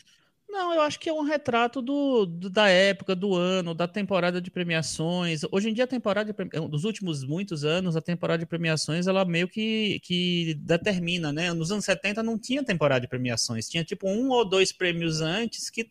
Não, eu acho que é um retrato do, do- da época, do ano, da temporada de premiações. Hoje em dia, a temporada de dos últimos muitos anos, a temporada de premiações, ela meio que, que determina, né? Nos anos 70 não tinha temporada de premiações, tinha tipo um ou dois prêmios antes que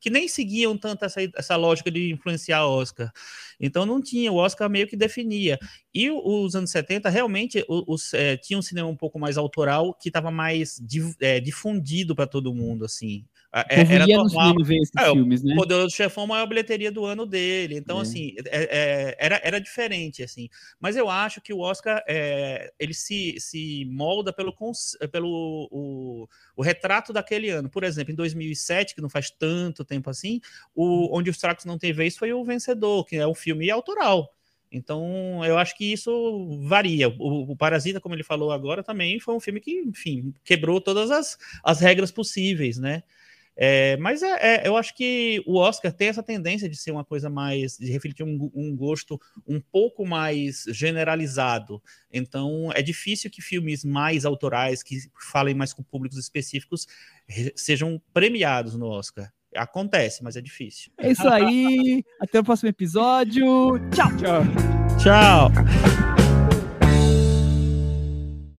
que nem seguiam tanto essa, essa lógica de influenciar Oscar. Então não tinha, o Oscar meio que definia. E os anos 70 realmente os, é, tinha um cinema um pouco mais autoral que estava mais é, difundido para todo mundo, assim. É, era normal. É, filmes, né? O Poderoso Chefão, a maior bilheteria do ano dele. Então, é. assim, é, é, era, era diferente, assim. Mas eu acho que o Oscar, é, ele se, se molda pelo, pelo o, o, retrato daquele ano. Por exemplo, em 2007, que não faz tanto tempo assim, o Onde os Tracos Não Têm Vez foi o vencedor, que é um filme autoral. Então, eu acho que isso varia. O, o, Parasita, como ele falou agora, também foi um filme que, enfim, quebrou todas as, as regras possíveis, né? É, mas é, é, eu acho que o Oscar tem essa tendência de ser uma coisa mais, de refletir um, um, gosto um pouco mais generalizado. Então é difícil que filmes mais autorais, que falem mais com públicos específicos, sejam premiados no Oscar. Acontece, mas é difícil. É isso aí. Até o próximo episódio. Tchau. Tchau. Tchau.